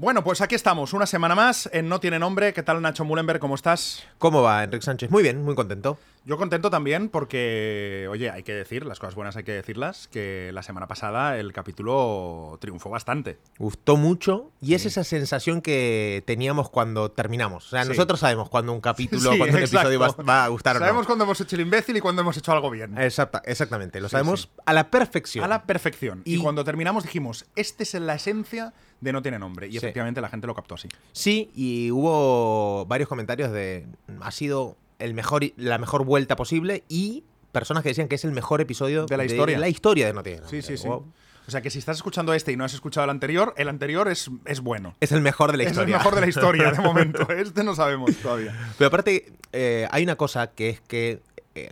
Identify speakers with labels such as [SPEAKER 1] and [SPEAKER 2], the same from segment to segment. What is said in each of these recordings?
[SPEAKER 1] Bueno, pues aquí estamos, una semana más en No Tiene Nombre. ¿Qué tal, Nacho Mullenberg? ¿Cómo estás?
[SPEAKER 2] ¿Cómo va, Enrique Sánchez? Muy bien, muy contento.
[SPEAKER 1] Yo contento también porque, oye, hay que decir, las cosas buenas hay que decirlas, que la semana pasada el capítulo triunfó bastante.
[SPEAKER 2] Gustó mucho y es esa sensación que teníamos cuando terminamos. O sea,
[SPEAKER 1] Sí.
[SPEAKER 2] nosotros sabemos cuando un capítulo,
[SPEAKER 1] Sí,
[SPEAKER 2] cuando un
[SPEAKER 1] exacto.
[SPEAKER 2] episodio va, va a gustar o no.
[SPEAKER 1] Sabemos cuándo hemos hecho el imbécil y cuándo hemos hecho algo bien.
[SPEAKER 2] Exacta- exactamente, lo
[SPEAKER 1] Sí,
[SPEAKER 2] sabemos
[SPEAKER 1] sí.
[SPEAKER 2] a la perfección.
[SPEAKER 1] A la perfección. Y,
[SPEAKER 2] Y-
[SPEAKER 1] cuando terminamos dijimos, este es la esencia de No Tiene Nombre. Y
[SPEAKER 2] Sí.
[SPEAKER 1] efectivamente la gente lo captó así.
[SPEAKER 2] Sí, y hubo varios comentarios de ha sido el mejor la mejor vuelta posible y personas que decían que es el mejor episodio
[SPEAKER 1] De la historia.
[SPEAKER 2] la historia de No Tiene
[SPEAKER 1] Sí,
[SPEAKER 2] Nombre.
[SPEAKER 1] sí, sí.
[SPEAKER 2] Wow.
[SPEAKER 1] O sea que si estás escuchando este y no has escuchado el anterior, el anterior es, es bueno.
[SPEAKER 2] Es el mejor de la
[SPEAKER 1] Es el
[SPEAKER 2] historia.
[SPEAKER 1] mejor de la historia, de momento. Este no sabemos todavía.
[SPEAKER 2] Pero aparte, eh, hay una cosa que es que eh,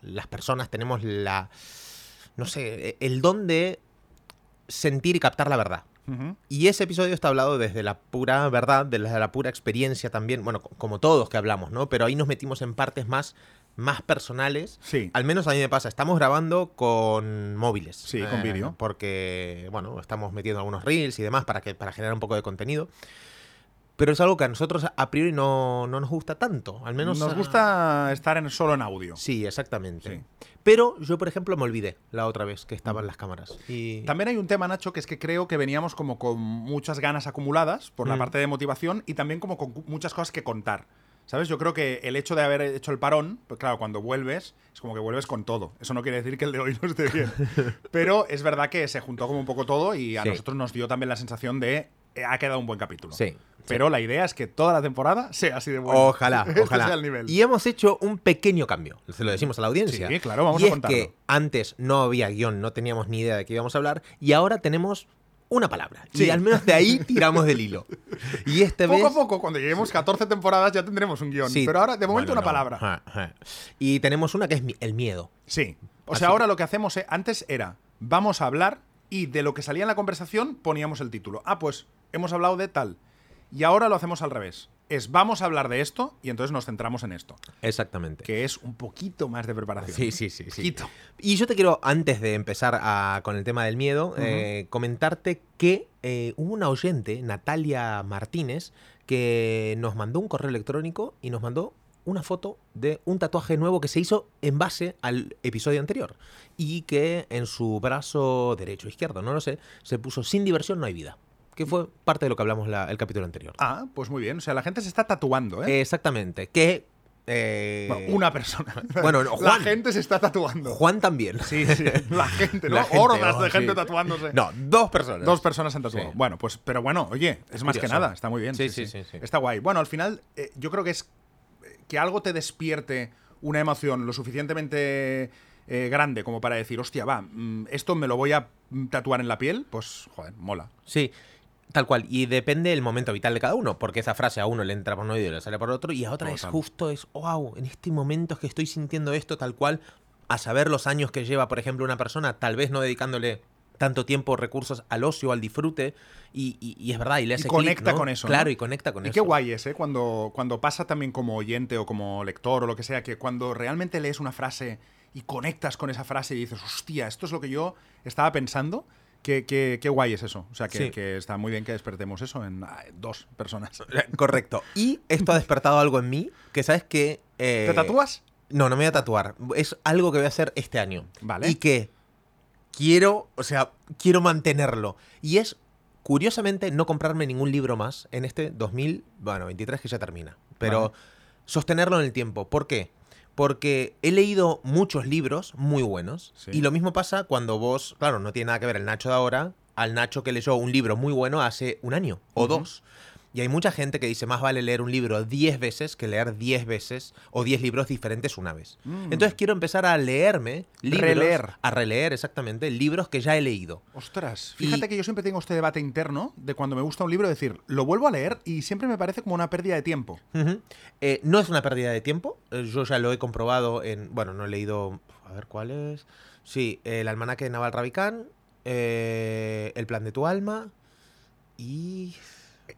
[SPEAKER 2] las personas tenemos la. No sé, el don de sentir y captar la verdad. Y ese episodio está hablado desde la pura verdad, desde la pura experiencia también, bueno, co- como todos que hablamos, ¿no? Pero ahí nos metimos en partes más, más personales.
[SPEAKER 1] Sí.
[SPEAKER 2] Al menos a mí me pasa, estamos grabando con móviles.
[SPEAKER 1] Sí, con vídeo.
[SPEAKER 2] Porque, bueno, estamos metiendo algunos reels y demás para, que, para generar un poco de contenido. Pero es algo que a nosotros a priori no, no nos gusta tanto. Al menos
[SPEAKER 1] Nos
[SPEAKER 2] a-
[SPEAKER 1] gusta estar en, solo en audio.
[SPEAKER 2] Sí, exactamente.
[SPEAKER 1] Sí.
[SPEAKER 2] Pero yo, por ejemplo, me olvidé la otra vez que estaban las cámaras. Y...
[SPEAKER 1] También hay un tema, Nacho, que es que creo que veníamos como con muchas ganas acumuladas por la
[SPEAKER 2] Mm.
[SPEAKER 1] parte de motivación y también como con muchas cosas que contar. ¿Sabes? Yo creo que el hecho de haber hecho el parón, pues claro, cuando vuelves, es como que vuelves con todo. Eso no quiere decir que el de hoy no esté bien. Pero es verdad que se juntó como un poco todo y a
[SPEAKER 2] Sí.
[SPEAKER 1] nosotros nos dio también la sensación de ha quedado un buen capítulo.
[SPEAKER 2] Sí.
[SPEAKER 1] Pero la idea es que toda la temporada sea así de buena.
[SPEAKER 2] Ojalá,
[SPEAKER 1] Este
[SPEAKER 2] ojalá.
[SPEAKER 1] sea el nivel.
[SPEAKER 2] Y hemos hecho un pequeño cambio. Se lo decimos a la audiencia.
[SPEAKER 1] Sí, claro, vamos
[SPEAKER 2] y
[SPEAKER 1] a
[SPEAKER 2] es
[SPEAKER 1] contarlo.
[SPEAKER 2] que antes no había guion, no teníamos ni idea de qué íbamos a hablar. Y ahora tenemos una palabra.
[SPEAKER 1] Sí.
[SPEAKER 2] Y al menos de ahí tiramos del hilo. Y este
[SPEAKER 1] poco
[SPEAKER 2] vez.
[SPEAKER 1] a poco, cuando lleguemos 14 temporadas, ya tendremos un guion.
[SPEAKER 2] Sí.
[SPEAKER 1] Pero ahora, de momento,
[SPEAKER 2] Bueno,
[SPEAKER 1] una
[SPEAKER 2] no.
[SPEAKER 1] palabra.
[SPEAKER 2] Ajá, ajá. Y tenemos una que es el miedo.
[SPEAKER 1] Sí. O
[SPEAKER 2] Así
[SPEAKER 1] sea, ahora lo que hacemos eh, antes era, vamos a hablar y de lo que salía en la conversación poníamos el título. Ah, pues hemos hablado de tal. Y ahora lo hacemos al revés. Es vamos a hablar de esto y entonces nos centramos en esto.
[SPEAKER 2] Exactamente.
[SPEAKER 1] Que es un poquito más de preparación.
[SPEAKER 2] Sí, sí, sí. sí.
[SPEAKER 1] Poquito.
[SPEAKER 2] Y yo te quiero, antes de empezar a- con el tema del miedo, eh, comentarte que eh, hubo una oyente, Natalia Martínez, que nos mandó un correo electrónico y nos mandó una foto de un tatuaje nuevo que se hizo en base al episodio anterior. Y que en su brazo derecho o izquierdo, no lo sé, se puso sin diversión no hay vida. Que fue parte de lo que hablamos la- el capítulo anterior.
[SPEAKER 1] Ah, pues muy bien. O sea, la gente se está tatuando, ¿eh?
[SPEAKER 2] Exactamente. Que... eh,
[SPEAKER 1] Bueno, una persona.
[SPEAKER 2] Bueno, no,
[SPEAKER 1] La
[SPEAKER 2] Juan.
[SPEAKER 1] gente se está tatuando.
[SPEAKER 2] Juan también.
[SPEAKER 1] Sí, sí. La gente, ¿no?
[SPEAKER 2] La gente,
[SPEAKER 1] Hordas
[SPEAKER 2] oh,
[SPEAKER 1] de gente
[SPEAKER 2] sí.
[SPEAKER 1] tatuándose.
[SPEAKER 2] No, dos personas.
[SPEAKER 1] Dos personas han tatuado.
[SPEAKER 2] Sí.
[SPEAKER 1] Bueno, pues, pero bueno, oye, es más que nada, está muy bien.
[SPEAKER 2] Sí, sí, sí, sí.
[SPEAKER 1] Está guay. Bueno, al final, eh, yo creo que es eh, que algo te despierte una emoción lo suficientemente eh, grande como para decir, hostia, va, mm, esto me lo voy a mm, tatuar en la piel, pues, joder, mola.
[SPEAKER 2] Sí, tal cual. Y depende del momento vital de cada uno, porque esa frase a uno le entra por un oído y le sale por otro, y a otra es justo, es, wow, en este momento es que estoy sintiendo esto tal cual, a saber los años que lleva, por ejemplo, una persona, tal vez no dedicándole tanto tiempo, recursos al ocio, al disfrute, y, y- y es verdad, y le hace clic,
[SPEAKER 1] conecta
[SPEAKER 2] ¿no?
[SPEAKER 1] con eso, ¿no?
[SPEAKER 2] Claro, y conecta con
[SPEAKER 1] y
[SPEAKER 2] eso.
[SPEAKER 1] qué guay es, ¿eh? Cuando, cuando pasa también como oyente o como lector o lo que sea, que cuando realmente lees una frase y conectas con esa frase y dices, hostia, esto es lo que yo estaba pensando. Qué, qué- qué guay es eso. O sea, que,
[SPEAKER 2] Sí.
[SPEAKER 1] que está muy bien que despertemos eso en dos personas.
[SPEAKER 2] Correcto. Y esto ha despertado algo en mí, que sabes que... eh,
[SPEAKER 1] ¿Te tatúas?
[SPEAKER 2] No, no me voy a tatuar. Es algo que voy a hacer este año.
[SPEAKER 1] Vale.
[SPEAKER 2] Y que quiero, o sea, quiero mantenerlo. Y es, curiosamente, no comprarme ningún libro más en este 2000, bueno, 23 que ya termina. Pero
[SPEAKER 1] Vale.
[SPEAKER 2] sostenerlo en el tiempo. ¿Por qué? Porque he leído muchos libros muy buenos.
[SPEAKER 1] Sí.
[SPEAKER 2] Y lo mismo pasa cuando vos, claro, no tiene nada que ver el Nacho de ahora al Nacho que leyó un libro muy bueno hace un año o dos. Y hay mucha gente que dice, más vale leer un libro 10 veces que leer 10 veces o 10 libros diferentes una vez.
[SPEAKER 1] Mm.
[SPEAKER 2] Entonces quiero empezar a leerme libros,
[SPEAKER 1] Releer.
[SPEAKER 2] a releer exactamente libros que ya he leído.
[SPEAKER 1] Ostras,
[SPEAKER 2] Y-
[SPEAKER 1] fíjate que yo siempre tengo este debate interno de cuando me gusta un libro decir, lo vuelvo a leer y siempre me parece como una pérdida de tiempo.
[SPEAKER 2] Eh, no es una pérdida de tiempo. eh, Yo ya lo he comprobado en. Bueno, no he leído. A ver cuál es. Sí, el almanaque de Naval Ravikant. eh, el plan de tu alma. Y.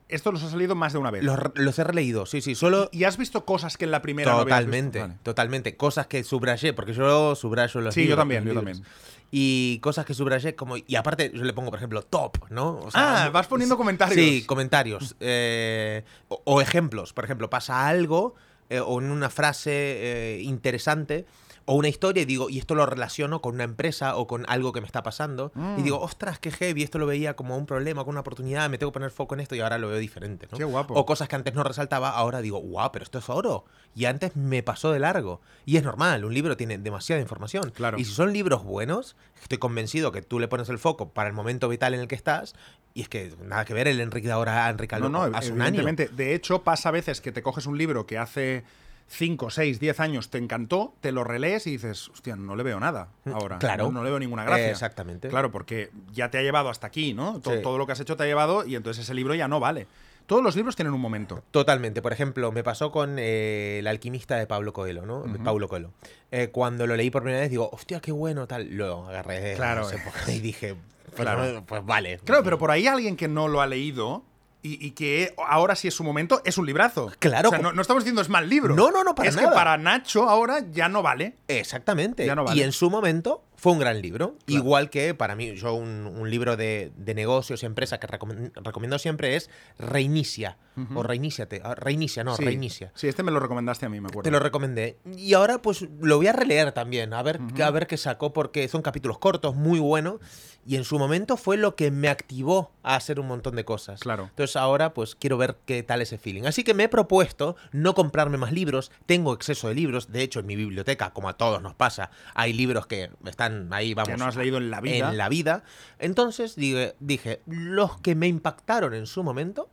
[SPEAKER 1] estos los has leído más de una vez.
[SPEAKER 2] Los, los he releído, sí, sí. Solo.
[SPEAKER 1] ¿Y has visto cosas que en la primera no
[SPEAKER 2] Totalmente?
[SPEAKER 1] Vale.
[SPEAKER 2] totalmente. Cosas que subrayé, porque yo subrayo los
[SPEAKER 1] Sí, yo
[SPEAKER 2] libros,
[SPEAKER 1] también,
[SPEAKER 2] los
[SPEAKER 1] yo también.
[SPEAKER 2] Y cosas que subrayé, como. Y aparte, yo le pongo, por ejemplo, top, ¿no? O sea,
[SPEAKER 1] Ah, vas poniendo comentarios.
[SPEAKER 2] Sí, comentarios. eh, o, o ejemplos. Por ejemplo, pasa algo, eh, o en una frase eh, interesante. O una historia y digo, y esto lo relaciono con una empresa o con algo que me está pasando.
[SPEAKER 1] Mm.
[SPEAKER 2] Y digo, ostras, qué heavy, esto lo veía como un problema, como una oportunidad, me tengo que poner foco en esto y ahora lo veo diferente. ¿no?
[SPEAKER 1] Qué guapo.
[SPEAKER 2] O cosas que antes no resaltaba, ahora digo, wow, pero esto es oro. Y antes me pasó de largo. Y es normal, un libro tiene demasiada información.
[SPEAKER 1] Claro.
[SPEAKER 2] Y si son libros buenos, estoy convencido que tú le pones el foco para el momento vital en el que estás. Y es que nada que ver el Enrique de ahora a Enrique
[SPEAKER 1] No,
[SPEAKER 2] Alonso
[SPEAKER 1] no,
[SPEAKER 2] hace un año.
[SPEAKER 1] De hecho, pasa a veces que te coges un libro que hace 5, 6, 10 años te encantó, te lo relees y dices, hostia, no le veo nada ahora.
[SPEAKER 2] Mm, Claro.
[SPEAKER 1] No, no le veo ninguna gracia.
[SPEAKER 2] Eh, exactamente.
[SPEAKER 1] Claro, porque ya te ha llevado hasta aquí, ¿no?
[SPEAKER 2] Sí.
[SPEAKER 1] Todo lo que has hecho te ha llevado y entonces ese libro ya no vale. Todos los libros tienen un momento.
[SPEAKER 2] Totalmente. Por ejemplo, me pasó con eh, El alquimista de Pablo Coelho, ¿no? Pablo Coelho. Eh, cuando lo leí por primera vez, digo, hostia, qué bueno, tal. Lo agarré
[SPEAKER 1] Claro,
[SPEAKER 2] no sé,
[SPEAKER 1] eh.
[SPEAKER 2] y dije, pues,
[SPEAKER 1] Claro.
[SPEAKER 2] no, pues vale.
[SPEAKER 1] Claro, pero por ahí alguien que no lo ha leído y, y que ahora sí es su momento, es un librazo.
[SPEAKER 2] Claro.
[SPEAKER 1] O sea, no, no estamos diciendo es mal libro.
[SPEAKER 2] No, no, no, para
[SPEAKER 1] Es
[SPEAKER 2] nada.
[SPEAKER 1] que para Nacho ahora ya no vale.
[SPEAKER 2] Exactamente.
[SPEAKER 1] Ya no vale.
[SPEAKER 2] Y en su momento fue un gran libro.
[SPEAKER 1] Claro.
[SPEAKER 2] Igual que para mí, yo un, un libro de, de negocios y empresas que recom- recomiendo siempre es Reinicia. O Reiníciate. Ah, Reinicia, no,
[SPEAKER 1] sí.
[SPEAKER 2] Reinicia.
[SPEAKER 1] Sí, este me lo recomendaste a mí, me acuerdo.
[SPEAKER 2] Te lo recomendé. Y ahora pues lo voy a releer también, a ver, a ver qué sacó, porque son capítulos cortos, muy buenos. Y en su momento fue lo que me activó a hacer un montón de cosas.
[SPEAKER 1] Claro.
[SPEAKER 2] Entonces ahora pues quiero ver qué tal ese feeling. Así que me he propuesto no comprarme más libros. Tengo exceso de libros. De hecho, en mi biblioteca, como a todos nos pasa, hay libros que están ahí, vamos.
[SPEAKER 1] que no has leído en la vida.
[SPEAKER 2] En la vida. Entonces dije, dije, los que me impactaron en su momento,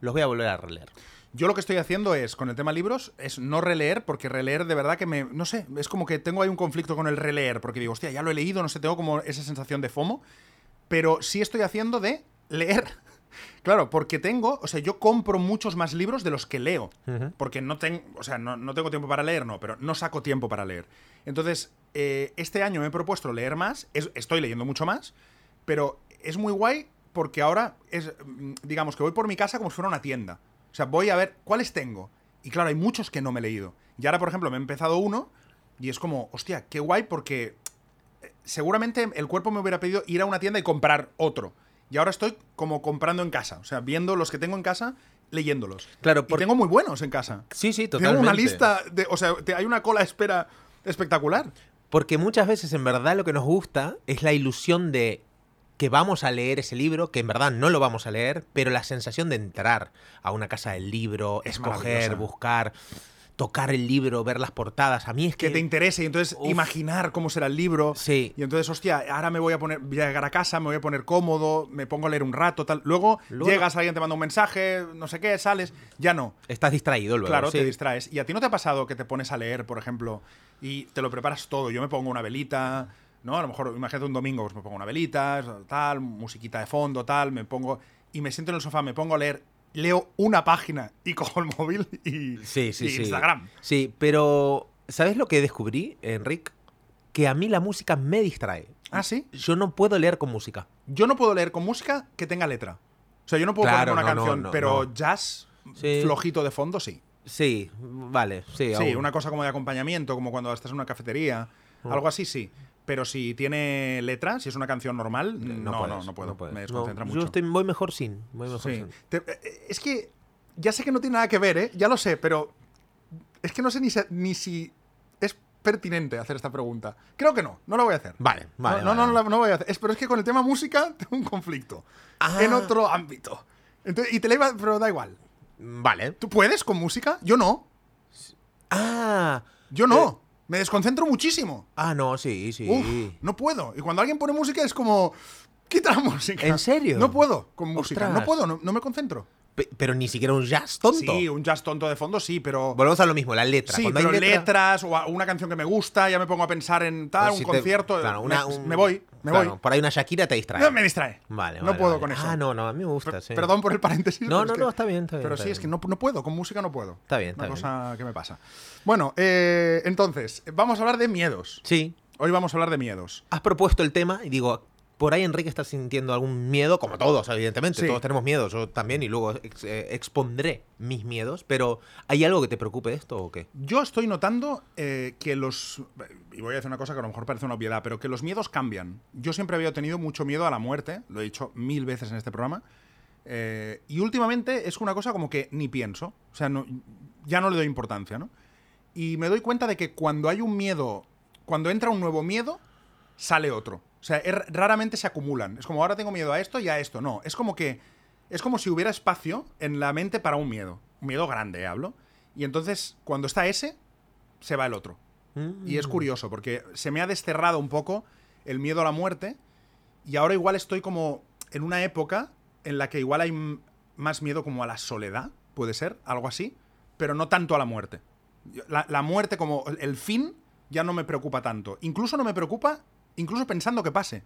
[SPEAKER 2] los voy a volver a releer.
[SPEAKER 1] Yo lo que estoy haciendo es, con el tema libros, es no releer, porque releer de verdad que me. No sé, es como que tengo ahí un conflicto con el releer, porque digo, hostia, ya lo he leído, no sé, tengo como esa sensación de FOMO. Pero sí estoy haciendo de leer. Claro, porque tengo, o sea, yo compro muchos más libros de los que leo. Porque no tengo, o sea, no, no tengo tiempo para leer, no, pero no saco tiempo para leer. Entonces, eh, este año me he propuesto leer más, es- estoy leyendo mucho más, pero es muy guay porque ahora es, mm, digamos que voy por mi casa como si fuera una tienda. O sea, voy a ver cuáles tengo. Y claro, hay muchos que no me he leído. Y ahora, por ejemplo, me he empezado uno y es como, hostia, qué guay porque eh, seguramente el cuerpo me hubiera pedido ir a una tienda y comprar otro. Y ahora estoy como comprando en casa. O sea, viendo los que tengo en casa, leyéndolos.
[SPEAKER 2] Claro,
[SPEAKER 1] Y
[SPEAKER 2] por-
[SPEAKER 1] tengo muy buenos en casa.
[SPEAKER 2] Sí, sí,
[SPEAKER 1] Tengo
[SPEAKER 2] totalmente.
[SPEAKER 1] una lista de. O sea, te- hay una cola de espera espectacular.
[SPEAKER 2] Porque muchas veces en verdad lo que nos gusta es la ilusión de que vamos a leer ese libro, que en verdad no lo vamos a leer, pero la sensación de entrar a una casa del libro,
[SPEAKER 1] Es
[SPEAKER 2] escoger, buscar, tocar el libro, ver las portadas. A mí es que...
[SPEAKER 1] Que te interese y entonces
[SPEAKER 2] Uf.
[SPEAKER 1] imaginar cómo será el libro.
[SPEAKER 2] Sí.
[SPEAKER 1] Y entonces, hostia, ahora me voy a poner, voy a llegar a casa, me voy a poner cómodo, me pongo a leer un rato, tal. Luego,
[SPEAKER 2] Luego-
[SPEAKER 1] llegas, alguien te manda un mensaje, no sé qué, sales, ya no.
[SPEAKER 2] Estás distraído luego.
[SPEAKER 1] Claro,
[SPEAKER 2] sí.
[SPEAKER 1] te distraes. ¿Y a ti no te ha pasado que te pones a leer, por ejemplo, y te lo preparas todo? Yo me pongo una velita, ¿no? A lo mejor, imagínate un domingo, pues me pongo una velita, tal, musiquita de fondo, tal, me pongo. Y me siento en el sofá, me pongo a leer, leo una página y cojo el móvil y,
[SPEAKER 2] Sí, sí,
[SPEAKER 1] y
[SPEAKER 2] sí.
[SPEAKER 1] Instagram.
[SPEAKER 2] Sí, pero ¿sabes lo que descubrí, Enric? Que a mí la música me distrae.
[SPEAKER 1] ¿Ah, sí?
[SPEAKER 2] Yo no puedo leer con música.
[SPEAKER 1] Yo no puedo leer con música que tenga letra. O sea, yo no puedo
[SPEAKER 2] Claro,
[SPEAKER 1] poner una
[SPEAKER 2] no,
[SPEAKER 1] canción,
[SPEAKER 2] no,
[SPEAKER 1] pero jazz flojito de fondo, sí.
[SPEAKER 2] Sí, vale, sí.
[SPEAKER 1] Sí,
[SPEAKER 2] aún.
[SPEAKER 1] una cosa como de acompañamiento, como cuando estás en una cafetería,
[SPEAKER 2] Mm.
[SPEAKER 1] algo así, sí. Pero si tiene letra, si es una canción normal, no, no,
[SPEAKER 2] puedes,
[SPEAKER 1] no, puedo.
[SPEAKER 2] puedes.
[SPEAKER 1] me
[SPEAKER 2] No,
[SPEAKER 1] desconcentra
[SPEAKER 2] Yo
[SPEAKER 1] mucho.
[SPEAKER 2] estoy, voy mejor sin. Voy mejor
[SPEAKER 1] Sí.
[SPEAKER 2] sin.
[SPEAKER 1] Te- eh, es que ya sé que no tiene nada que ver, ¿eh? Ya lo sé, pero es que no sé ni, se- ni si es pertinente hacer esta pregunta. Creo que no, no la voy a hacer.
[SPEAKER 2] Vale, vale.
[SPEAKER 1] no, no,
[SPEAKER 2] vale,
[SPEAKER 1] no, no, no voy a hacer. Es, pero es que con el tema música tengo un conflicto.
[SPEAKER 2] Ah.
[SPEAKER 1] En otro ámbito. Entonces, y te la iba, pero da igual.
[SPEAKER 2] Vale.
[SPEAKER 1] ¿Tú puedes con música? Yo no.
[SPEAKER 2] Ah.
[SPEAKER 1] Yo no. Me desconcentro muchísimo.
[SPEAKER 2] Ah, no, sí, sí.
[SPEAKER 1] Uf, no puedo. Y cuando alguien pone música es como. Quita la música.
[SPEAKER 2] ¿En serio?
[SPEAKER 1] No puedo con música.
[SPEAKER 2] Ostras.
[SPEAKER 1] No puedo, no, no me concentro.
[SPEAKER 2] Pe- pero ni siquiera un jazz tonto.
[SPEAKER 1] Sí, un jazz tonto de fondo, sí, pero.
[SPEAKER 2] Volvemos a lo mismo, la letra.
[SPEAKER 1] Sí,
[SPEAKER 2] Cuando hay
[SPEAKER 1] pero
[SPEAKER 2] letra-
[SPEAKER 1] letras o a- una canción que me gusta, ya me pongo a pensar en tal,
[SPEAKER 2] pues
[SPEAKER 1] un
[SPEAKER 2] si te-
[SPEAKER 1] concierto.
[SPEAKER 2] claro,
[SPEAKER 1] me,
[SPEAKER 2] una- un-
[SPEAKER 1] me voy, me
[SPEAKER 2] claro,
[SPEAKER 1] voy.
[SPEAKER 2] Por ahí una Shakira te distrae.
[SPEAKER 1] No, me distrae.
[SPEAKER 2] Vale,
[SPEAKER 1] No
[SPEAKER 2] vale,
[SPEAKER 1] puedo
[SPEAKER 2] vale.
[SPEAKER 1] con eso.
[SPEAKER 2] Ah, no, no, a mí me gusta, sí.
[SPEAKER 1] Perdón por el paréntesis.
[SPEAKER 2] No, no, no,
[SPEAKER 1] que-
[SPEAKER 2] está bien, está bien,
[SPEAKER 1] Pero
[SPEAKER 2] está
[SPEAKER 1] sí, es que no, no puedo, con música no puedo.
[SPEAKER 2] Está bien,
[SPEAKER 1] Una
[SPEAKER 2] está
[SPEAKER 1] cosa que me pasa. Bueno, eh, entonces, vamos a hablar de miedos.
[SPEAKER 2] Sí.
[SPEAKER 1] Hoy vamos a hablar de miedos.
[SPEAKER 2] Has propuesto el tema y digo, por ahí Enrique está sintiendo algún miedo, como todos, evidentemente.
[SPEAKER 1] Sí.
[SPEAKER 2] Todos tenemos miedo, yo también, y luego ex- eh, expondré mis miedos. Pero, ¿hay algo que te preocupe de esto o qué?
[SPEAKER 1] Yo estoy notando eh, que los. Y voy a decir una cosa que a lo mejor parece una obviedad, pero que los miedos cambian. Yo siempre había tenido mucho miedo a la muerte, lo he dicho mil veces en este programa. eh, y últimamente es una cosa como que ni pienso. O sea, no, ya no le doy importancia, ¿no? Y me doy cuenta de que cuando hay un miedo. Cuando entra un nuevo miedo, sale otro. O sea, es- raramente se acumulan. Es como ahora tengo miedo a esto y a esto. No, es como que. Es como si hubiera espacio en la mente para un miedo. Un miedo grande, eh, hablo. Y entonces, cuando está ese, se va el otro. Y es curioso, porque se me ha desterrado un poco el miedo a la muerte. Y ahora igual estoy como en una época en la que igual hay más miedo como a la soledad, puede ser, algo así, pero no tanto a la muerte. La, la muerte como el fin ya no me preocupa tanto. Incluso no me preocupa, incluso pensando que pase.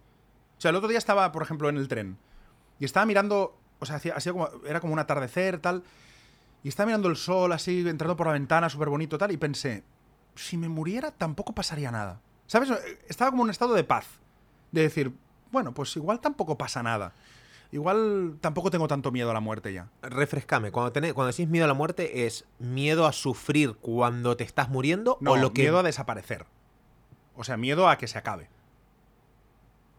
[SPEAKER 1] O sea, el otro día estaba, por ejemplo, en el tren y estaba mirando, o sea, hacía, hacía como, era como un atardecer, tal, y estaba mirando el sol así, entrando por la ventana, súper bonito, tal, y pensé, si me muriera tampoco pasaría nada. ¿Sabes? Estaba como en un estado de paz. De decir, bueno, pues igual tampoco pasa nada. Igual tampoco tengo tanto miedo a la muerte ya.
[SPEAKER 2] Refrescame, cuando, tenés, cuando decís miedo a la muerte, ¿es miedo a sufrir cuando te estás muriendo
[SPEAKER 1] No,
[SPEAKER 2] o lo que...
[SPEAKER 1] miedo a desaparecer. O sea, miedo a que se acabe.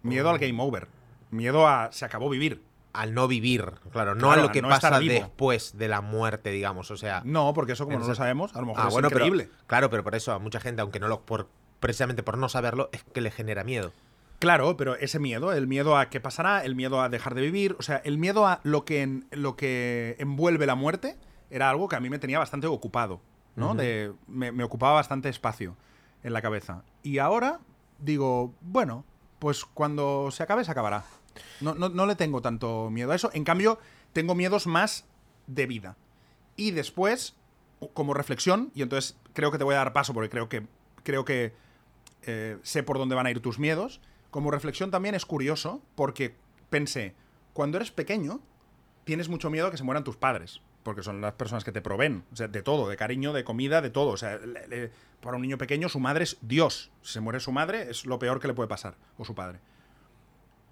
[SPEAKER 1] Miedo al game over. Miedo a se acabó vivir.
[SPEAKER 2] Al no vivir, claro, no
[SPEAKER 1] Claro,
[SPEAKER 2] a lo que
[SPEAKER 1] no
[SPEAKER 2] pasa después de la muerte, digamos, o sea...
[SPEAKER 1] No, porque eso como no lo sabemos, a lo mejor
[SPEAKER 2] Ah,
[SPEAKER 1] es
[SPEAKER 2] bueno, pero-
[SPEAKER 1] increíble.
[SPEAKER 2] claro, pero por eso a mucha gente, aunque no lo... Por, precisamente por no saberlo, es que le genera miedo.
[SPEAKER 1] Claro, pero ese miedo, el miedo a qué pasará, el miedo a dejar de vivir, o sea, el miedo a lo que, en- lo que envuelve la muerte era algo que a mí me tenía bastante ocupado, ¿no? De, me, me ocupaba bastante espacio en la cabeza. Y ahora digo, bueno, pues cuando se acabe, se acabará. No, no, no le tengo tanto miedo a eso. En cambio, tengo miedos más de vida. Y después, como reflexión, y entonces creo que te voy a dar paso porque creo que, creo que eh, sé por dónde van a ir tus miedos. Como reflexión también es curioso porque pensé, cuando eres pequeño, tienes mucho miedo a que se mueran tus padres. Porque son las personas que te proveen. O sea, de todo, de cariño, de comida, de todo. O sea, le- le- para un niño pequeño, su madre es Dios. Si se muere su madre, es lo peor que le puede pasar. O su padre.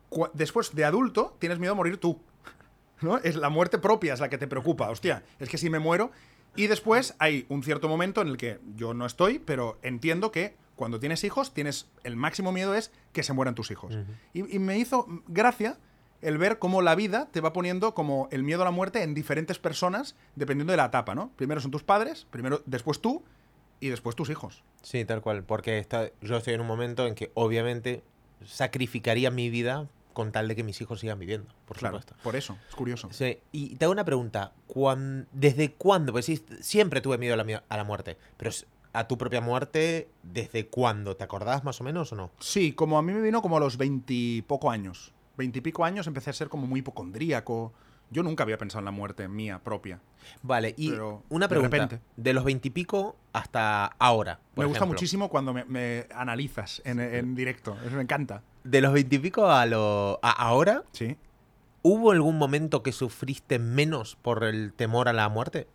[SPEAKER 1] Cu- Después, de adulto, tienes miedo a morir tú. ¿no? Es la muerte propia es la que te preocupa. Hostia, es que si me muero. Y después hay un cierto momento en el que yo no estoy, pero entiendo que cuando tienes hijos, tienes el máximo miedo es que se mueran tus hijos. y, y me hizo gracia el ver cómo la vida te va poniendo como el miedo a la muerte en diferentes personas, dependiendo de la etapa, ¿no? Primero son tus padres, primero, después tú y después tus hijos.
[SPEAKER 2] Sí, tal cual, porque está, yo estoy en un momento en que obviamente sacrificaría mi vida con tal de que mis hijos sigan viviendo, por
[SPEAKER 1] Claro,
[SPEAKER 2] supuesto.
[SPEAKER 1] por eso, es curioso.
[SPEAKER 2] Sí, y te hago una pregunta. cuán- ¿Desde cuándo? Pues sí, siempre tuve miedo a la, a la muerte, pero a tu propia muerte, ¿desde cuándo? ¿Te acordás más o menos o no?
[SPEAKER 1] Sí, como a mí me vino como a los veintipoco años. Veintipico años empecé a ser como muy hipocondríaco. Yo nunca había pensado en la muerte mía propia.
[SPEAKER 2] Vale, y
[SPEAKER 1] Pero,
[SPEAKER 2] una
[SPEAKER 1] de
[SPEAKER 2] pregunta.
[SPEAKER 1] repente.
[SPEAKER 2] De los veintipico hasta ahora.
[SPEAKER 1] me gusta
[SPEAKER 2] ejemplo.
[SPEAKER 1] muchísimo cuando me, me analizas en, en directo. Eso me encanta.
[SPEAKER 2] De los veintipico a, lo, a ahora,
[SPEAKER 1] Sí.
[SPEAKER 2] ¿hubo algún momento que sufriste menos por el temor a la muerte?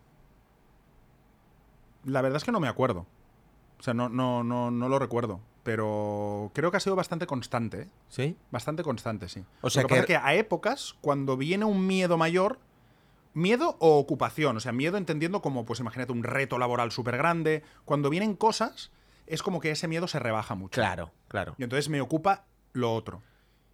[SPEAKER 1] La verdad es que no me acuerdo. O sea, no, no, no, no lo recuerdo. Pero creo que ha sido bastante constante. ¿eh?
[SPEAKER 2] ¿Sí?
[SPEAKER 1] Bastante constante, sí.
[SPEAKER 2] O sea
[SPEAKER 1] Lo que, pasa
[SPEAKER 2] que-
[SPEAKER 1] es que a épocas, cuando viene un miedo mayor, miedo o ocupación, o sea, miedo entendiendo como, pues imagínate, un reto laboral súper grande, cuando vienen cosas, es como que ese miedo se rebaja mucho.
[SPEAKER 2] Claro, claro.
[SPEAKER 1] Y entonces me ocupa lo otro.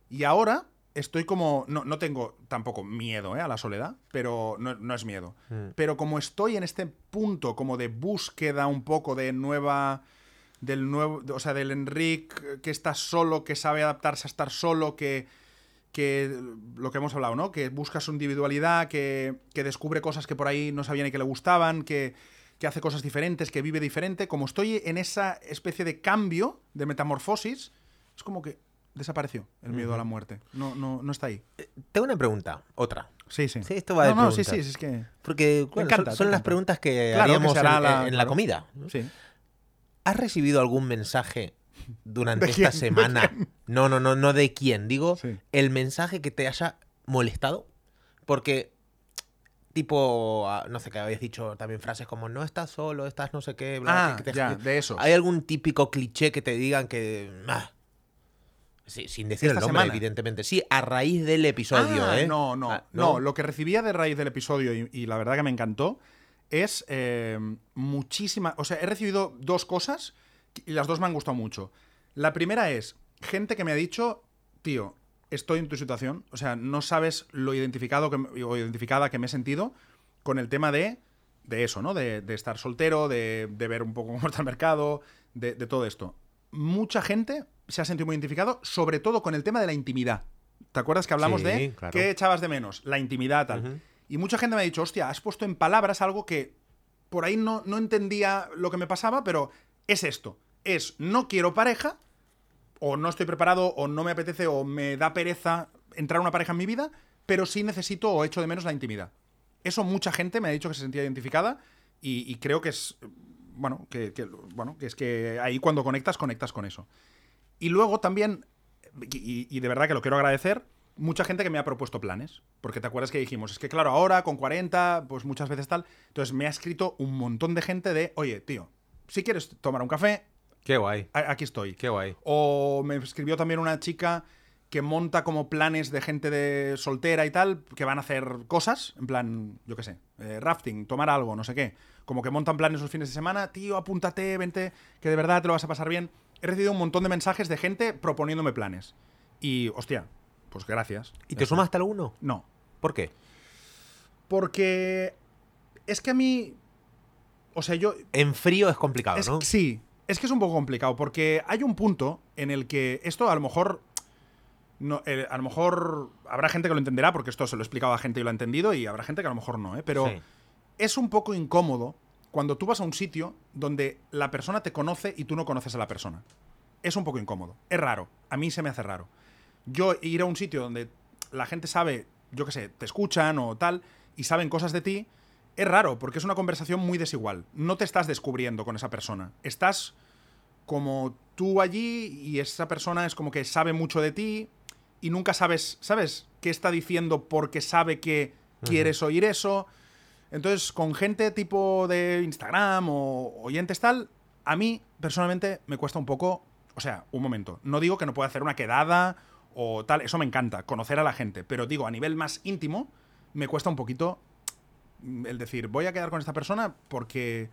[SPEAKER 1] Y ahora estoy como, no, no tengo tampoco miedo ¿eh? a la soledad, pero no, no es miedo.
[SPEAKER 2] Mm.
[SPEAKER 1] Pero como estoy en este punto como de búsqueda un poco de nueva del nuevo, o sea, del Enric que está solo, que sabe adaptarse a estar solo, que, que lo que hemos hablado, ¿no? Que busca su individualidad, que, que descubre cosas que por ahí no sabía ni que le gustaban, que, que hace cosas diferentes, que vive diferente. Como estoy en esa especie de cambio, de metamorfosis, es como que desapareció el miedo a la muerte. No, no, no está ahí.
[SPEAKER 2] Tengo una pregunta, otra.
[SPEAKER 1] Sí, sí.
[SPEAKER 2] Sí, esto va de
[SPEAKER 1] no, no, sí, sí, es que...
[SPEAKER 2] Porque claro,
[SPEAKER 1] encanta,
[SPEAKER 2] son, son las preguntas que
[SPEAKER 1] Claro, que
[SPEAKER 2] haríamos
[SPEAKER 1] hará
[SPEAKER 2] en,
[SPEAKER 1] la-
[SPEAKER 2] en la
[SPEAKER 1] claro.
[SPEAKER 2] comida. ¿no?
[SPEAKER 1] Sí.
[SPEAKER 2] ¿Has recibido algún mensaje durante
[SPEAKER 1] ¿De
[SPEAKER 2] esta semana? No, no, no, no de quién. Digo,
[SPEAKER 1] Sí.
[SPEAKER 2] el mensaje que te haya molestado. Porque, tipo, ah, no sé, que habéis dicho también frases como no estás solo, estás no sé qué, bla,
[SPEAKER 1] Ah,
[SPEAKER 2] que te-
[SPEAKER 1] ya, de esos.
[SPEAKER 2] ¿Hay algún típico cliché que te digan que... ah, Sí, sin decir el
[SPEAKER 1] Esta
[SPEAKER 2] nombre,
[SPEAKER 1] semana.
[SPEAKER 2] evidentemente. Sí, a raíz del episodio,
[SPEAKER 1] Ah,
[SPEAKER 2] ¿eh?
[SPEAKER 1] No, no,
[SPEAKER 2] Ah,
[SPEAKER 1] no, Lo que recibía de raíz del episodio y, y la verdad que me encantó es eh, muchísima. O sea, he recibido dos cosas y las dos me han gustado mucho. La primera es gente que me ha dicho, tío, estoy en tu situación. O sea, no sabes lo identificado que, me- o identificada que me he sentido con el tema de, de eso, ¿no? De, de estar soltero, de, de ver un poco cómo está el mercado, de, de todo esto. Mucha gente se ha sentido muy identificado, sobre todo con el tema de la intimidad. ¿Te acuerdas que hablamos
[SPEAKER 2] Sí,
[SPEAKER 1] de
[SPEAKER 2] claro.
[SPEAKER 1] qué echabas de menos? La intimidad, tal. Y mucha gente me ha dicho, hostia, has puesto en palabras algo que por ahí no, no entendía lo que me pasaba, pero es esto. Es no quiero pareja, o no estoy preparado, o no me apetece, o me da pereza entrar una pareja en mi vida, pero sí necesito o echo de menos la intimidad. Eso mucha gente me ha dicho que se sentía identificada y, creo que es, bueno, que, que- bueno, que es que ahí cuando conectas, conectas con eso. Y luego también, y de verdad que lo quiero agradecer, mucha gente que me ha propuesto planes. Porque te acuerdas que dijimos, es que claro, ahora con 40, pues muchas veces tal. Entonces me ha escrito un montón de gente de, oye, tío, si quieres tomar un café,
[SPEAKER 2] Qué guay,
[SPEAKER 1] aquí estoy.
[SPEAKER 2] qué guay.
[SPEAKER 1] O me escribió también una chica que monta como planes de gente de soltera y tal, que van a hacer cosas, en plan, yo qué sé, eh, rafting, tomar algo, no sé qué. Como que montan planes los fines de semana, tío, apúntate, vente, que de verdad te lo vas a pasar bien. He recibido un montón de mensajes de gente proponiéndome planes. Y, hostia, pues gracias.
[SPEAKER 2] ¿Y te sumaste alguno?
[SPEAKER 1] No.
[SPEAKER 2] ¿Por qué?
[SPEAKER 1] Porque es que a mí... O sea, yo,
[SPEAKER 2] En frío es complicado,
[SPEAKER 1] es-
[SPEAKER 2] ¿no?
[SPEAKER 1] Sí, es que es un poco complicado porque hay un punto en el que esto a lo mejor. No, eh, a lo mejor habrá gente que lo entenderá porque esto se lo he explicado a gente y lo ha entendido y habrá gente que a lo mejor no, ¿eh? Pero
[SPEAKER 2] Sí.
[SPEAKER 1] es un poco incómodo cuando tú vas a un sitio donde la persona te conoce y tú no conoces a la persona. Es un poco incómodo. Es raro. A mí se me hace raro. Yo ir a un sitio donde la gente sabe, yo qué sé, te escuchan o tal, y saben cosas de ti, es raro, porque es una conversación muy desigual. No te estás descubriendo con esa persona. Estás como tú allí y esa persona es como que sabe mucho de ti y nunca sabes, ¿sabes? ¿Qué está diciendo porque sabe que quieres oír eso? Entonces, con gente tipo de Instagram o oyentes tal, a mí personalmente me cuesta un poco, o sea, un momento, no digo que no pueda hacer una quedada o tal, eso me encanta, conocer a la gente, pero digo, a nivel más íntimo, me cuesta un poquito mm, el decir, voy a quedar con esta persona porque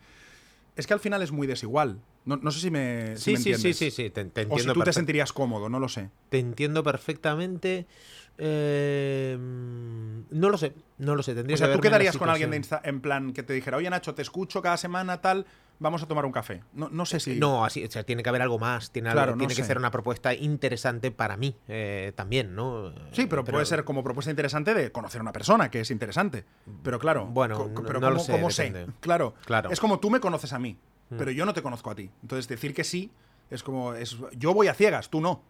[SPEAKER 1] es que al final es muy desigual. No, no sé si me, si
[SPEAKER 2] Sí,
[SPEAKER 1] me
[SPEAKER 2] sí, sí,
[SPEAKER 1] entiendes.
[SPEAKER 2] sí, sí, te, te
[SPEAKER 1] O si tú te sentirías cómodo, no lo sé.
[SPEAKER 2] Te entiendo perfectamente. Eh, no lo sé, no lo sé. Tendría
[SPEAKER 1] O sea,
[SPEAKER 2] que
[SPEAKER 1] ¿tú quedarías con alguien de. Insta en plan que te dijera, oye Nacho, te escucho cada semana, tal, vamos a tomar un café? No, no sé si...
[SPEAKER 2] No, así, o sea, tiene que haber algo más. Tiene, algo-
[SPEAKER 1] Claro, no
[SPEAKER 2] tiene que
[SPEAKER 1] sé.
[SPEAKER 2] ser una propuesta interesante para mí eh, también, ¿no?
[SPEAKER 1] Sí, pero,
[SPEAKER 2] Eh,
[SPEAKER 1] puede ser como propuesta interesante de conocer a una persona, que es interesante. Pero claro,
[SPEAKER 2] Bueno, no-
[SPEAKER 1] pero
[SPEAKER 2] no lo
[SPEAKER 1] ¿cómo,
[SPEAKER 2] sé,
[SPEAKER 1] cómo sé?
[SPEAKER 2] depende.
[SPEAKER 1] Claro,
[SPEAKER 2] Claro.
[SPEAKER 1] es como tú me conoces a mí, pero yo no te conozco a ti. Entonces decir que sí es como, es, yo voy a ciegas, tú no,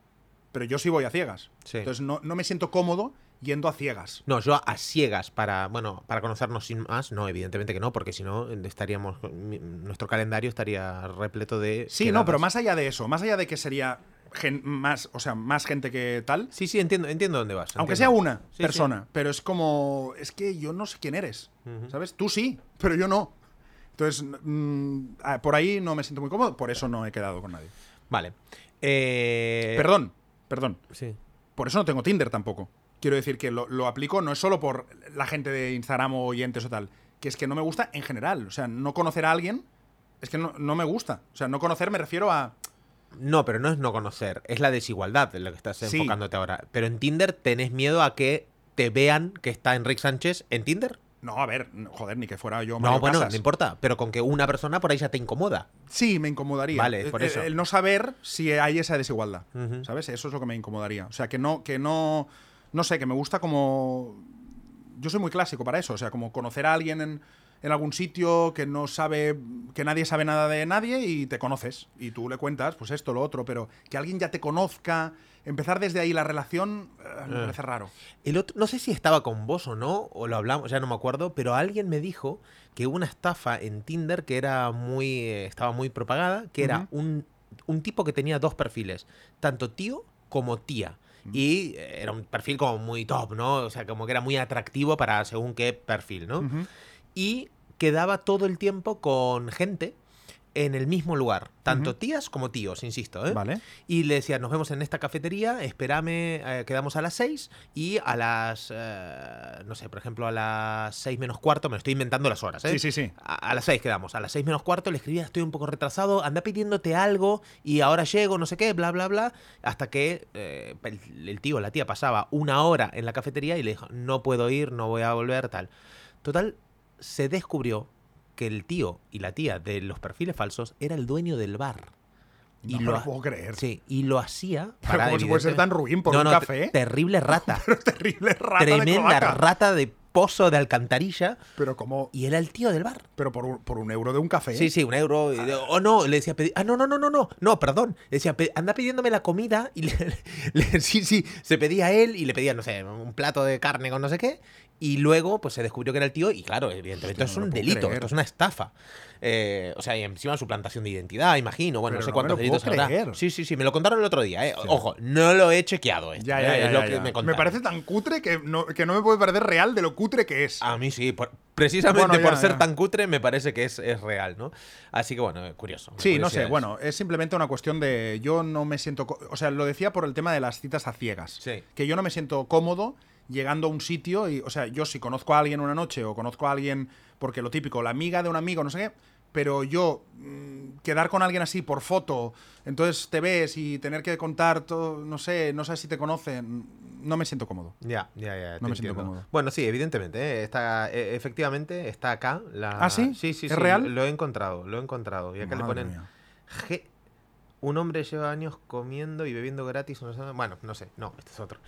[SPEAKER 1] pero yo sí voy a ciegas.
[SPEAKER 2] Sí.
[SPEAKER 1] Entonces no, no me siento cómodo yendo a ciegas.
[SPEAKER 2] No, yo a ciegas para, bueno, para conocernos sin más, no, evidentemente que no, porque si no estaríamos, nuestro calendario estaría repleto de.
[SPEAKER 1] Sí, no, pero más allá de eso, más allá de que sería gen- más, o sea, más gente que tal,
[SPEAKER 2] Sí, sí, entiendo, entiendo dónde vas.
[SPEAKER 1] Aunque
[SPEAKER 2] entiendo.
[SPEAKER 1] sea una
[SPEAKER 2] Sí, sí.
[SPEAKER 1] persona, pero es como. Es que yo no sé quién eres. ¿Sabes? Tú sí, pero yo no. Entonces, mm, ah, por ahí no me siento muy cómodo, por eso no he quedado con nadie.
[SPEAKER 2] Vale. Eh,
[SPEAKER 1] Perdón, perdón.
[SPEAKER 2] Sí.
[SPEAKER 1] Por eso no tengo Tinder tampoco. Quiero decir que lo, lo aplico no es solo por la gente de Instagram o oyentes o tal, que es que no me gusta en general. O sea, no conocer a alguien es que no, no me gusta. O sea, no conocer me refiero a.
[SPEAKER 2] No, pero no es no conocer, es la desigualdad en lo que estás
[SPEAKER 1] Sí.
[SPEAKER 2] enfocándote ahora. Pero en Tinder tenés miedo a que te vean que está Enrique Sánchez en Tinder.
[SPEAKER 1] No, a ver, joder, ni que fuera yo.
[SPEAKER 2] No,
[SPEAKER 1] Mario
[SPEAKER 2] bueno,
[SPEAKER 1] Casas.
[SPEAKER 2] no importa, pero con que una persona por ahí ya te incomoda.
[SPEAKER 1] Sí, me incomodaría.
[SPEAKER 2] Vale, por
[SPEAKER 1] El-
[SPEAKER 2] eso.
[SPEAKER 1] El, no saber si hay esa desigualdad. ¿Sabes? Eso es lo que me incomodaría. O sea, que no, que no. No sé, que me gusta como. Yo soy muy clásico para eso. O sea, como conocer a alguien en, en algún sitio que no sabe. que nadie sabe nada de nadie y te conoces. Y tú le cuentas, pues esto, lo otro. Pero que alguien ya te conozca. Empezar desde ahí la relación. eh, me
[SPEAKER 2] Eh.
[SPEAKER 1] parece raro.
[SPEAKER 2] El otro, no sé si estaba con vos o no, o lo hablamos, ya no me acuerdo, pero alguien me dijo que hubo una estafa en Tinder que era muy, eh, estaba muy propagada, que era un, un tipo que tenía dos perfiles, tanto tío como tía. Y eh, era un perfil como muy top, ¿no? O sea, como que era muy atractivo para según qué perfil, ¿no? Y quedaba todo el tiempo con gente en el mismo lugar, tanto tías como tíos, insisto. ¿eh?
[SPEAKER 1] Vale.
[SPEAKER 2] Y le decía, nos vemos en esta cafetería, espérame, eh, quedamos a las 6 y a las, eh, no sé, por ejemplo, a las 6 menos cuarto, me estoy inventando las horas, ¿eh?
[SPEAKER 1] Sí, sí, sí.
[SPEAKER 2] A, a las 6 quedamos, a las 6 menos cuarto le escribía, estoy un poco retrasado, anda pidiéndote algo y ahora llego, no sé qué, bla, bla, bla, hasta que el, el tío, la tía pasaba una hora en la cafetería y le dijo, no puedo ir, no voy a volver, tal. Total, se descubrió que el tío y la tía de los perfiles falsos era el dueño del bar.
[SPEAKER 1] No me
[SPEAKER 2] lo
[SPEAKER 1] puedo creer.
[SPEAKER 2] Sí, y lo hacía.
[SPEAKER 1] Pero ¿cómo se puede ser tan ruin por
[SPEAKER 2] No,
[SPEAKER 1] un
[SPEAKER 2] no,
[SPEAKER 1] café?
[SPEAKER 2] Terrible rata.
[SPEAKER 1] Pero terrible rata
[SPEAKER 2] Tremenda rata de pozo de alcantarilla.
[SPEAKER 1] Pero como...
[SPEAKER 2] Y era el tío del bar.
[SPEAKER 1] Pero por un, por un euro de un café.
[SPEAKER 2] Sí, sí, un euro. O no, le decía, ah, no, no, no, no, no, no, perdón. Le decía, "Pe- anda pidiéndome la comida. Y le- le- sí, sí, se pedía a él y le pedía, no sé, un plato de carne con no sé qué. Y luego, pues se descubrió que era el tío. Y claro, evidentemente,
[SPEAKER 1] Hostia,
[SPEAKER 2] esto es
[SPEAKER 1] no
[SPEAKER 2] un delito,
[SPEAKER 1] creer.
[SPEAKER 2] esto es una estafa. Eh, o sea, y encima suplantación de identidad, imagino. Bueno,
[SPEAKER 1] Pero
[SPEAKER 2] no sé
[SPEAKER 1] no me
[SPEAKER 2] cuántos
[SPEAKER 1] puedo
[SPEAKER 2] delitos habrá.
[SPEAKER 1] creer.
[SPEAKER 2] Sí, sí, sí, me lo contaron el otro día. eh. Ojo, no lo he chequeado. Esto,
[SPEAKER 1] Ya,
[SPEAKER 2] eh,
[SPEAKER 1] ya, ya,
[SPEAKER 2] es lo
[SPEAKER 1] ya,
[SPEAKER 2] que
[SPEAKER 1] ya.
[SPEAKER 2] me
[SPEAKER 1] Me
[SPEAKER 2] contaron.
[SPEAKER 1] parece tan cutre que no, que no me puede parecer real de lo cutre que es.
[SPEAKER 2] A mí sí, por- precisamente
[SPEAKER 1] Bueno, ya,
[SPEAKER 2] por ser
[SPEAKER 1] ya.
[SPEAKER 2] tan cutre me parece que es, es real, ¿no? Así que bueno, eh, curioso.
[SPEAKER 1] Sí, no sé,
[SPEAKER 2] curiosidades.
[SPEAKER 1] bueno, es simplemente una cuestión de yo no me siento, co- o sea, lo decía por el tema de las citas a ciegas,
[SPEAKER 2] Sí.
[SPEAKER 1] que yo no me siento cómodo llegando a un sitio y, o sea, yo si conozco a alguien una noche o conozco a alguien, porque lo típico, la amiga de un amigo, no sé qué, pero yo mm, quedar con alguien así por foto, entonces te ves y tener que contar todo, no sé, no sé si te conocen, no me siento cómodo.
[SPEAKER 2] Ya, ya, ya.
[SPEAKER 1] No me siento
[SPEAKER 2] entiendo.
[SPEAKER 1] cómodo.
[SPEAKER 2] Bueno, sí, evidentemente. eh, Está, eh, efectivamente, está acá. La...
[SPEAKER 1] ¿Ah, sí?
[SPEAKER 2] Sí, sí,
[SPEAKER 1] ¿Es
[SPEAKER 2] sí,
[SPEAKER 1] real?
[SPEAKER 2] Lo he encontrado, lo he encontrado. Y acá le
[SPEAKER 1] Madre
[SPEAKER 2] ponen.
[SPEAKER 1] mía.
[SPEAKER 2] G- Un hombre lleva años comiendo y bebiendo gratis. no sé- Bueno, no sé. No, este es otro.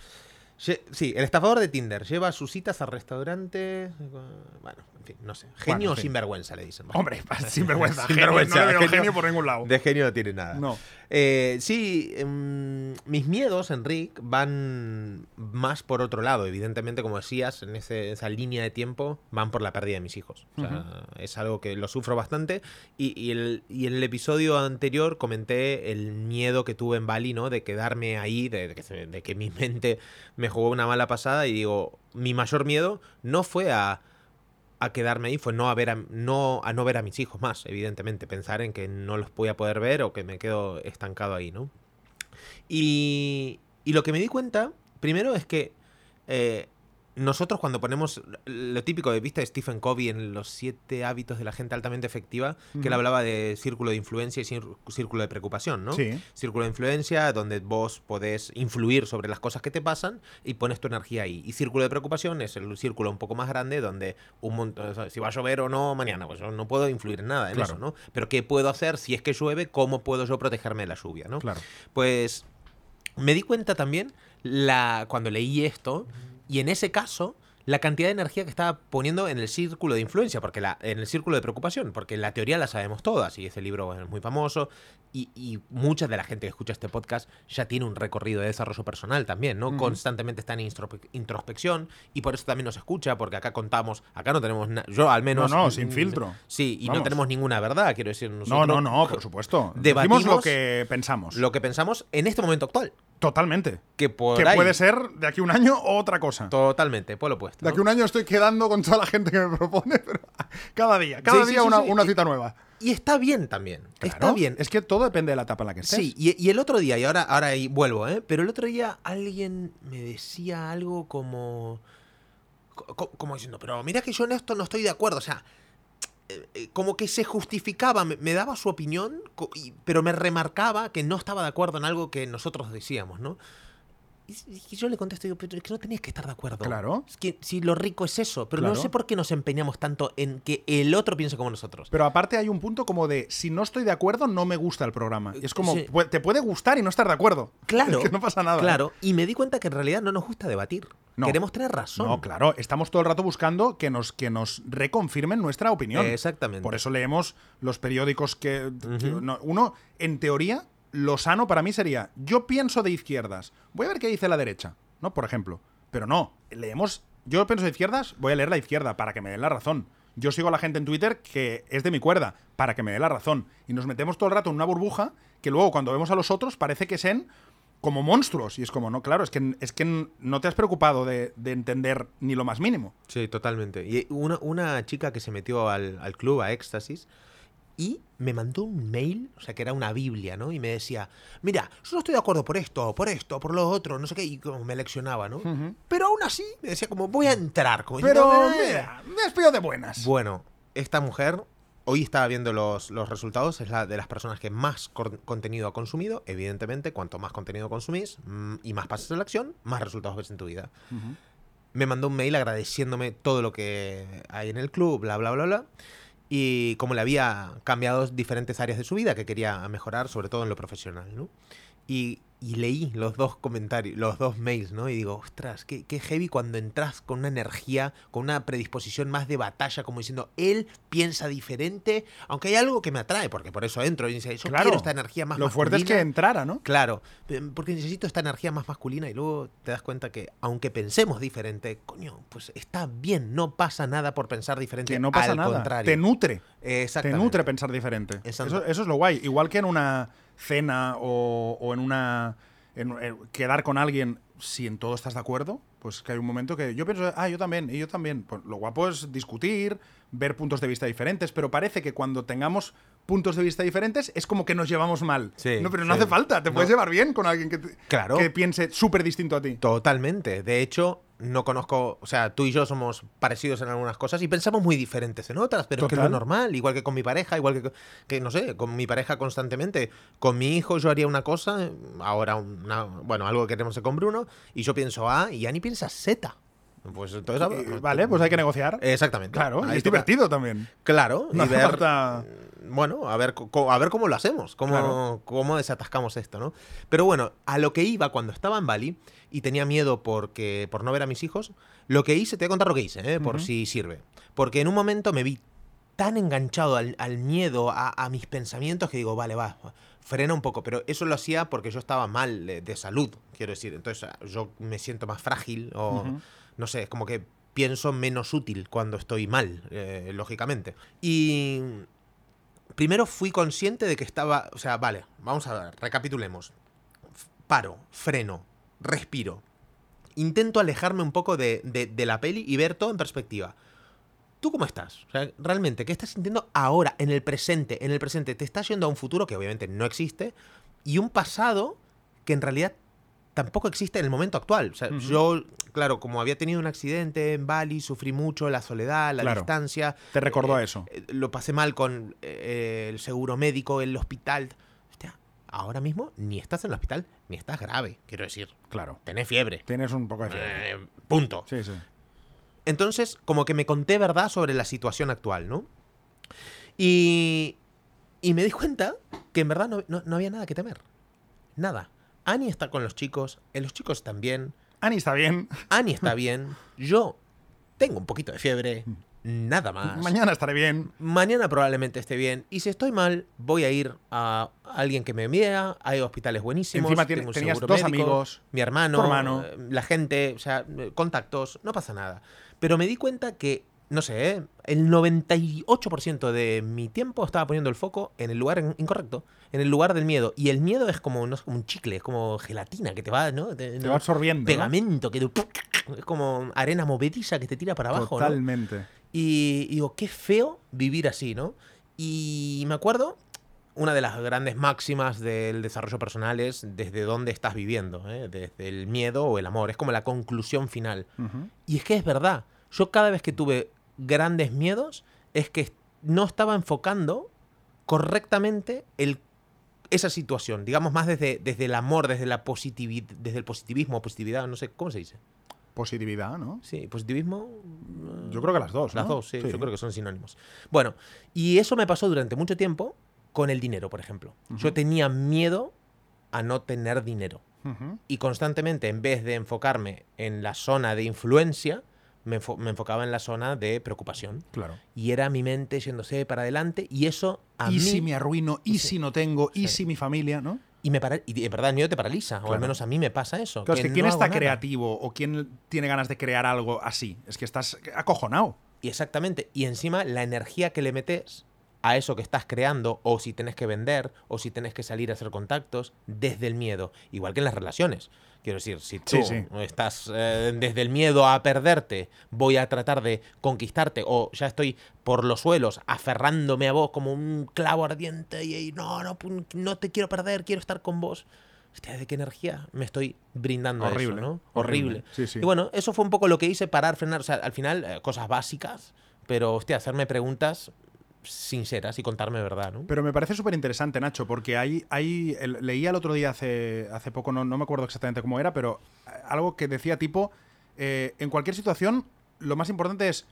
[SPEAKER 2] Sí, el estafador de Tinder lleva sus citas a restaurantes. Bueno, en fin, no sé. Genio
[SPEAKER 1] Bueno,
[SPEAKER 2] o
[SPEAKER 1] fin.
[SPEAKER 2] sinvergüenza, le dicen.
[SPEAKER 1] Hombre, sinvergüenza,
[SPEAKER 2] Sinvergüenza,
[SPEAKER 1] genio, no le veo
[SPEAKER 2] genio.
[SPEAKER 1] por ningún lado.
[SPEAKER 2] De genio no tiene nada.
[SPEAKER 1] No.
[SPEAKER 2] Eh, sí, em, mis miedos, Enric, van más por otro lado. Evidentemente, como decías, en ese- esa línea de tiempo van por la pérdida de mis hijos. O sea, Es algo que lo sufro bastante. Y, y el, y en el episodio anterior comenté el miedo que tuve en Bali, ¿no? De quedarme ahí, de, de que, de que mi mente me jugó una mala pasada. Y digo, mi mayor miedo no fue a a quedarme ahí fue no a ver a, no a no ver a mis hijos más, evidentemente, pensar en que no los voy a poder ver o que me quedo estancado ahí, ¿no? Y, y lo que me di cuenta, primero es que eh, nosotros cuando ponemos lo típico de vista de Stephen Covey en los siete hábitos de la gente altamente efectiva, que él hablaba de círculo de influencia y cír- círculo de preocupación, ¿no?
[SPEAKER 1] Sí.
[SPEAKER 2] Círculo de influencia, donde vos podés influir sobre las cosas que te pasan y pones tu energía ahí. Y círculo de preocupación es el círculo un poco más grande, donde un montón, o sea, si va a llover o no mañana, pues yo no puedo influir en nada en
[SPEAKER 1] Claro.
[SPEAKER 2] eso, ¿no? Pero ¿qué puedo hacer si es que llueve? ¿Cómo puedo yo protegerme de la lluvia, ¿no?
[SPEAKER 1] Claro.
[SPEAKER 2] Pues me di cuenta también la, cuando leí esto, y en ese caso, la cantidad de energía que estaba poniendo en el círculo de influencia, porque la, en el círculo de preocupación, porque la teoría la sabemos todas, y ese libro es muy famoso, y, y mucha de la gente que escucha este podcast ya tiene un recorrido de desarrollo personal también, ¿no? Constantemente está en introspección, y por eso también nos escucha, porque acá contamos, acá no tenemos nada, yo al menos...
[SPEAKER 1] No, no, sin filtro.
[SPEAKER 2] Sí, y no tenemos ninguna verdad, quiero decir.
[SPEAKER 1] No,
[SPEAKER 2] nosotros
[SPEAKER 1] no, no, por supuesto.
[SPEAKER 2] Debatimos
[SPEAKER 1] Decimos lo que pensamos.
[SPEAKER 2] Lo que pensamos en este momento actual.
[SPEAKER 1] Totalmente.
[SPEAKER 2] Que por
[SPEAKER 1] que
[SPEAKER 2] ahí-
[SPEAKER 1] puede ser de aquí a un año o otra cosa.
[SPEAKER 2] Totalmente, por lo opuesto.
[SPEAKER 1] De aquí un año estoy quedando con toda la gente que me propone, pero cada día, cada
[SPEAKER 2] Sí,
[SPEAKER 1] día
[SPEAKER 2] sí,
[SPEAKER 1] una,
[SPEAKER 2] sí.
[SPEAKER 1] una
[SPEAKER 2] Y-
[SPEAKER 1] cita nueva.
[SPEAKER 2] Y está bien también. Está bien.
[SPEAKER 1] Es que todo depende de la etapa en la que estés.
[SPEAKER 2] Sí, y, y el otro día, y ahora, ahora ahí vuelvo, ¿eh? Pero el otro día alguien me decía algo como. co- co- Como diciendo, pero mira que yo en esto no estoy de acuerdo. O sea, como que se justificaba, me, daba su opinión, pero me remarcaba que no estaba de acuerdo en algo que nosotros decíamos, ¿no? Y, yo le contesto, digo, pero es que no tenías que estar de acuerdo.
[SPEAKER 1] Claro.
[SPEAKER 2] Es que si lo rico es eso, pero no sé por qué nos empeñamos tanto en que el otro piense como nosotros.
[SPEAKER 1] Pero aparte hay un punto como de, si no estoy de acuerdo, no me gusta el programa. Y es como,
[SPEAKER 2] Sí.
[SPEAKER 1] te puede gustar y no estar de acuerdo.
[SPEAKER 2] Claro.
[SPEAKER 1] Es que no pasa nada. ¿eh?
[SPEAKER 2] Claro, y me di cuenta que en realidad no nos gusta debatir.
[SPEAKER 1] No.
[SPEAKER 2] Queremos tener razón.
[SPEAKER 1] No, claro, estamos todo el rato buscando que nos, que nos reconfirmen nuestra opinión.
[SPEAKER 2] Exactamente.
[SPEAKER 1] Por eso leemos los periódicos que... no- uno, en teoría, lo sano para mí sería, yo pienso de izquierdas, voy a ver qué dice la derecha, ¿no? Por ejemplo. Pero no, leemos, yo pienso de izquierdas, voy a leer la izquierda para que me den la razón. Yo sigo a la gente en Twitter que es de mi cuerda, para que me dé la razón. Y nos metemos todo el rato en una burbuja que luego cuando vemos a los otros parece que sean como monstruos. Y es como, no, claro, es que, es que no te has preocupado de, de entender ni lo más mínimo.
[SPEAKER 2] Sí, totalmente. Y una, una chica que se metió al, al club, a Éxtasis, y me mandó un mail, o sea, que era una Biblia, ¿no? Y me decía, mira, yo no estoy de acuerdo por esto, por esto, por lo otro, no sé qué, y como me leccionaba, ¿no? Pero aún así, me decía como, voy a entrar. Como
[SPEAKER 1] Pero
[SPEAKER 2] "Eh".
[SPEAKER 1] mira, me despido de buenas.
[SPEAKER 2] Bueno, esta mujer, hoy estaba viendo los, los resultados, es la de las personas que más contenido ha consumido. Evidentemente, cuanto más contenido consumís mm, y más pasas en la acción, más resultados ves en tu vida.
[SPEAKER 1] Ujú.
[SPEAKER 2] Me mandó un mail agradeciéndome todo lo que hay en el club, bla, bla, bla, bla. Y como le había cambiado diferentes áreas de su vida que quería mejorar, sobre todo en lo profesional, ¿no? Y, y leí los dos comentarios, los dos mails, ¿no? Y digo, ostras, qué, qué heavy cuando entras con una energía, con una predisposición más de batalla, como diciendo, él piensa diferente, aunque hay algo que me atrae, porque por eso entro y dice, yo
[SPEAKER 1] Claro.
[SPEAKER 2] quiero esta energía más
[SPEAKER 1] Lo fuerte es que
[SPEAKER 2] masculina".
[SPEAKER 1] entrara, ¿no?
[SPEAKER 2] Claro, porque necesito esta energía más masculina y luego te das cuenta que aunque pensemos diferente, coño, pues está bien, no pasa nada por pensar diferente.
[SPEAKER 1] Que no pasa
[SPEAKER 2] al
[SPEAKER 1] nada.
[SPEAKER 2] Contrario.
[SPEAKER 1] Te nutre. Te
[SPEAKER 2] Exactamente.
[SPEAKER 1] nutre pensar diferente. Eso, eso es lo guay. Igual que en una cena o, o en una. en- en quedar con alguien, si en todo estás de acuerdo, pues que hay un momento que yo pienso, ah, yo también, y yo también. Pues lo guapo es discutir, ver puntos de vista diferentes, pero parece que cuando tengamos puntos de vista diferentes es como que nos llevamos mal.
[SPEAKER 2] Sí,
[SPEAKER 1] no, pero no
[SPEAKER 2] sí.
[SPEAKER 1] hace falta, te
[SPEAKER 2] No.
[SPEAKER 1] puedes llevar bien con alguien que, te-
[SPEAKER 2] Claro.
[SPEAKER 1] que piense súper distinto a ti.
[SPEAKER 2] Totalmente. De hecho, no conozco, o sea, tú y yo somos parecidos en algunas cosas y pensamos muy diferentes en otras, pero es que es lo
[SPEAKER 1] Total.
[SPEAKER 2] normal, igual que con mi pareja, igual que, que, no sé, con mi pareja constantemente. Con mi hijo yo haría una cosa, ahora una, bueno, algo que hacer con Bruno, y yo pienso A y Ani piensa Z. Pues entonces...
[SPEAKER 1] Vale, pues hay que negociar.
[SPEAKER 2] Exactamente.
[SPEAKER 1] claro, y es
[SPEAKER 2] toca-
[SPEAKER 1] divertido también.
[SPEAKER 2] Claro,
[SPEAKER 1] No
[SPEAKER 2] y ver,
[SPEAKER 1] falta-
[SPEAKER 2] bueno, a ver, a ver cómo lo hacemos, cómo,
[SPEAKER 1] Claro.
[SPEAKER 2] cómo desatascamos esto, ¿no? Pero bueno, a lo que iba cuando estaba en Bali y tenía miedo porque, por no ver a mis hijos, lo que hice, te voy a contar lo que hice, ¿eh? por
[SPEAKER 1] Ujú.
[SPEAKER 2] si sirve. Porque en un momento me vi tan enganchado al, al miedo, a, a mis pensamientos, que digo, vale, va, frena un poco. Pero eso lo hacía porque yo estaba mal de, de salud, quiero decir. Entonces yo me siento más frágil o,
[SPEAKER 1] Ujú.
[SPEAKER 2] No sé, es como que pienso menos útil cuando estoy mal, eh, lógicamente. Y primero fui consciente de que estaba, o sea, vale, vamos a ver, recapitulemos. Paro, freno, respiro. Intento alejarme un poco de, de- de la peli y ver todo en perspectiva. ¿Tú cómo estás? O sea, realmente, ¿qué estás sintiendo ahora, en el presente? En el presente, te estás yendo a un futuro que obviamente no existe y un pasado que en realidad tampoco existe en el momento actual. O sea, yo, claro, como había tenido un accidente en Bali, sufrí mucho la soledad, la
[SPEAKER 1] Claro.
[SPEAKER 2] distancia.
[SPEAKER 1] Te recordó
[SPEAKER 2] eh,
[SPEAKER 1] a eso.
[SPEAKER 2] eh, Lo pasé mal con eh, el seguro médico, el hospital. Hostia, ahora mismo ni estás en el hospital, ni estás grave, quiero decir.
[SPEAKER 1] Claro.
[SPEAKER 2] Tenés fiebre.
[SPEAKER 1] Tienes un poco de fiebre.
[SPEAKER 2] Eh, punto.
[SPEAKER 1] Sí, sí.
[SPEAKER 2] Entonces, como que me conté verdad sobre la situación actual, ¿no? Y, y me di cuenta que en verdad no, no- no había nada que temer. Nada. Annie está con los chicos, los chicos están
[SPEAKER 1] Ani está bien.
[SPEAKER 2] Annie está bien, yo tengo un poquito de fiebre, nada más.
[SPEAKER 1] Mañana estaré bien.
[SPEAKER 2] Mañana probablemente esté bien. Y si estoy mal, voy a ir a alguien que me vea. Hay hospitales buenísimos.
[SPEAKER 1] Encima tiene-
[SPEAKER 2] tengo un
[SPEAKER 1] tenías dos
[SPEAKER 2] médico,
[SPEAKER 1] amigos,
[SPEAKER 2] Mi hermano,
[SPEAKER 1] hermano.
[SPEAKER 2] eh, la gente, o sea, eh, contactos, no pasa nada. Pero me di cuenta que, no sé, eh, el 98% de mi tiempo estaba poniendo el foco en el lugar in- incorrecto, en el lugar del miedo. Y el miedo es como, no sé, como un chicle, es como gelatina que te va, ¿no? Te,
[SPEAKER 1] va absorbiendo. ¿no?
[SPEAKER 2] Pegamento, que te- es como arena movediza que te tira para abajo, ¿no?
[SPEAKER 1] Totalmente.
[SPEAKER 2] Y, y digo, qué feo vivir así, ¿no? Y me acuerdo, una de las grandes máximas del desarrollo personal es desde dónde estás viviendo, ¿eh? desde el miedo o el amor. Es como la conclusión final.
[SPEAKER 1] Ujú.
[SPEAKER 2] Y es que es verdad. Yo cada vez que tuve grandes miedos es que no estaba enfocando correctamente el, esa situación. Digamos más desde, desde el amor, desde, la positivi- desde el positivismo, positividad, no sé, ¿cómo se dice?
[SPEAKER 1] Positividad, ¿no?
[SPEAKER 2] Sí, positivismo.
[SPEAKER 1] Yo creo que las dos.
[SPEAKER 2] Las
[SPEAKER 1] ¿no?
[SPEAKER 2] dos, sí, yo creo que son sinónimos. Bueno, y eso me pasó durante mucho tiempo con el dinero, por ejemplo. Yo tenía miedo a no tener dinero. Y constantemente, en vez de enfocarme en la zona de influencia, me, enfo- me enfocaba en la zona de preocupación.
[SPEAKER 1] Claro.
[SPEAKER 2] Y era mi mente yéndose para adelante. Y eso a
[SPEAKER 1] y
[SPEAKER 2] mí...
[SPEAKER 1] si me arruino, y
[SPEAKER 2] Sí.
[SPEAKER 1] si no tengo, y
[SPEAKER 2] Sí.
[SPEAKER 1] si mi familia, ¿no?
[SPEAKER 2] Y, me para- y en verdad el miedo te paraliza. O al menos a mí me pasa eso.
[SPEAKER 1] Claro, es que ¿quién está creativo o quién tiene ganas de crear algo así? Es que estás acojonado.
[SPEAKER 2] Y exactamente. Y encima la energía que le metes a eso que estás creando o si tenés que vender o si tenés que salir a hacer contactos desde el miedo, igual que en las relaciones. Quiero decir, si tú
[SPEAKER 1] Sí, sí.
[SPEAKER 2] estás eh, desde el miedo a perderte, voy a tratar de conquistarte o ya estoy por los suelos aferrándome a vos como un clavo ardiente y, y no, no, no te quiero perder, quiero estar con vos. Hostia, ¿de qué energía me estoy brindando a
[SPEAKER 1] Horrible,
[SPEAKER 2] eso, no?
[SPEAKER 1] horrible.
[SPEAKER 2] Horrible.
[SPEAKER 1] Sí, sí.
[SPEAKER 2] Y bueno, eso fue un poco lo que hice, parar, frenar, o sea, al final, eh, cosas básicas, pero, hostia, hacerme preguntas sinceras y contarme verdad, ¿no?
[SPEAKER 1] Pero me parece súper interesante, Nacho, porque hay, hay el- leía el otro día hace, hace poco, no, no me acuerdo exactamente cómo era, pero algo que decía tipo, eh, en cualquier situación, lo más importante es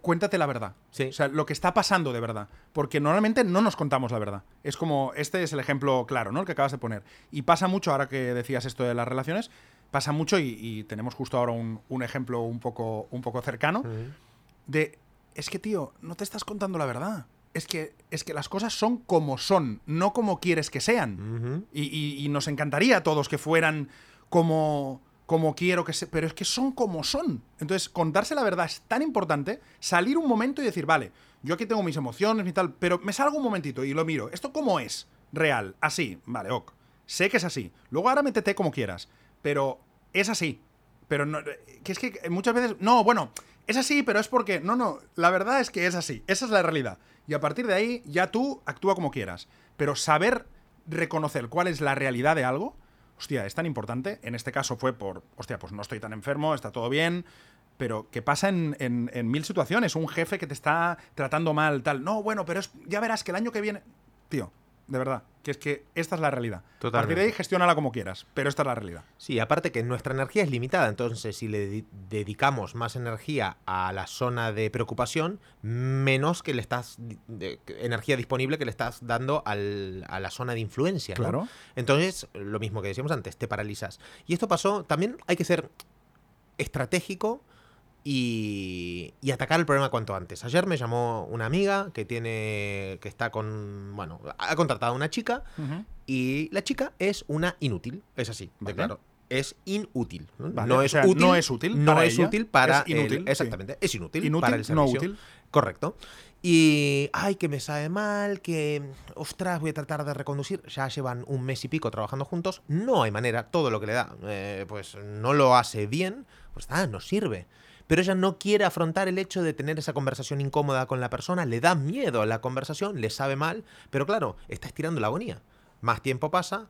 [SPEAKER 1] cuéntate la verdad.
[SPEAKER 2] Sí.
[SPEAKER 1] O sea, lo que está pasando de verdad. Porque normalmente no nos contamos la verdad. Es como, este es el ejemplo claro, ¿no? El que acabas de poner. Y pasa mucho, ahora que decías esto de las relaciones, pasa mucho y, y tenemos justo ahora un, un ejemplo un poco, un poco cercano de es que tío, no te estás contando la verdad. Es que, es que las cosas son como son, no como quieres que sean.
[SPEAKER 2] Ujú.
[SPEAKER 1] Y, y- y nos encantaría a todos que fueran como, como quiero que se... Pero es que son como son. Entonces, contarse la verdad es tan importante, salir un momento y decir, vale, yo aquí tengo mis emociones y tal, pero me salgo un momentito y lo miro. ¿Esto cómo es? Real, así, vale, ok. Sé que es así. Luego ahora métete como quieras, pero es así. Pero no, que es que muchas veces, no, bueno, es así, pero es porque, no, no, la verdad es que es así, esa es la realidad. Y a partir de ahí ya tú actúa como quieras. Pero saber reconocer cuál es la realidad de algo, hostia, es tan importante. En este caso fue por, hostia, pues no estoy tan enfermo, está todo bien. Pero que pasa en, en- en mil situaciones. Un jefe que te está tratando mal, tal. No, bueno, pero es, ya verás que el año que viene. Tío, de verdad, que es que esta es la realidad. A partir
[SPEAKER 2] Totalmente.
[SPEAKER 1] de ahí, gestiónala como quieras, pero esta es la realidad.
[SPEAKER 2] Sí, aparte que nuestra energía es limitada, entonces si le di- dedicamos más energía a la zona de preocupación, menos que le estás de- energía disponible que le estás dando al- a la zona de influencia. ¿no?
[SPEAKER 1] Claro.
[SPEAKER 2] Entonces, lo mismo que decíamos antes, te paralizas. Y esto pasó, también hay que ser estratégico y, y atacar el problema cuanto antes. Ayer me llamó una amiga que tiene, que está con, bueno, ha contratado a una chica y la chica es una inútil. Es así, de claro. Es inútil. ¿no?
[SPEAKER 1] Vale,
[SPEAKER 2] No
[SPEAKER 1] o
[SPEAKER 2] es
[SPEAKER 1] sea,
[SPEAKER 2] útil.
[SPEAKER 1] no es útil
[SPEAKER 2] No
[SPEAKER 1] para
[SPEAKER 2] es
[SPEAKER 1] ella,
[SPEAKER 2] útil para.
[SPEAKER 1] es inútil,
[SPEAKER 2] el-
[SPEAKER 1] sí.
[SPEAKER 2] exactamente. Es inútil,
[SPEAKER 1] Inútil,
[SPEAKER 2] para el
[SPEAKER 1] no
[SPEAKER 2] servicio.
[SPEAKER 1] útil.
[SPEAKER 2] Correcto. Y. Ay, que me sabe mal, que. Ostras, voy a tratar de reconducir. Ya llevan un mes y pico trabajando juntos. No hay manera. Todo lo que le da, eh, pues no lo hace bien. Pues ah, no sirve. Pero ella no quiere afrontar el hecho de tener esa conversación incómoda con la persona. Le da miedo a la conversación, le sabe mal. Pero claro, está estirando la agonía. Más tiempo pasa.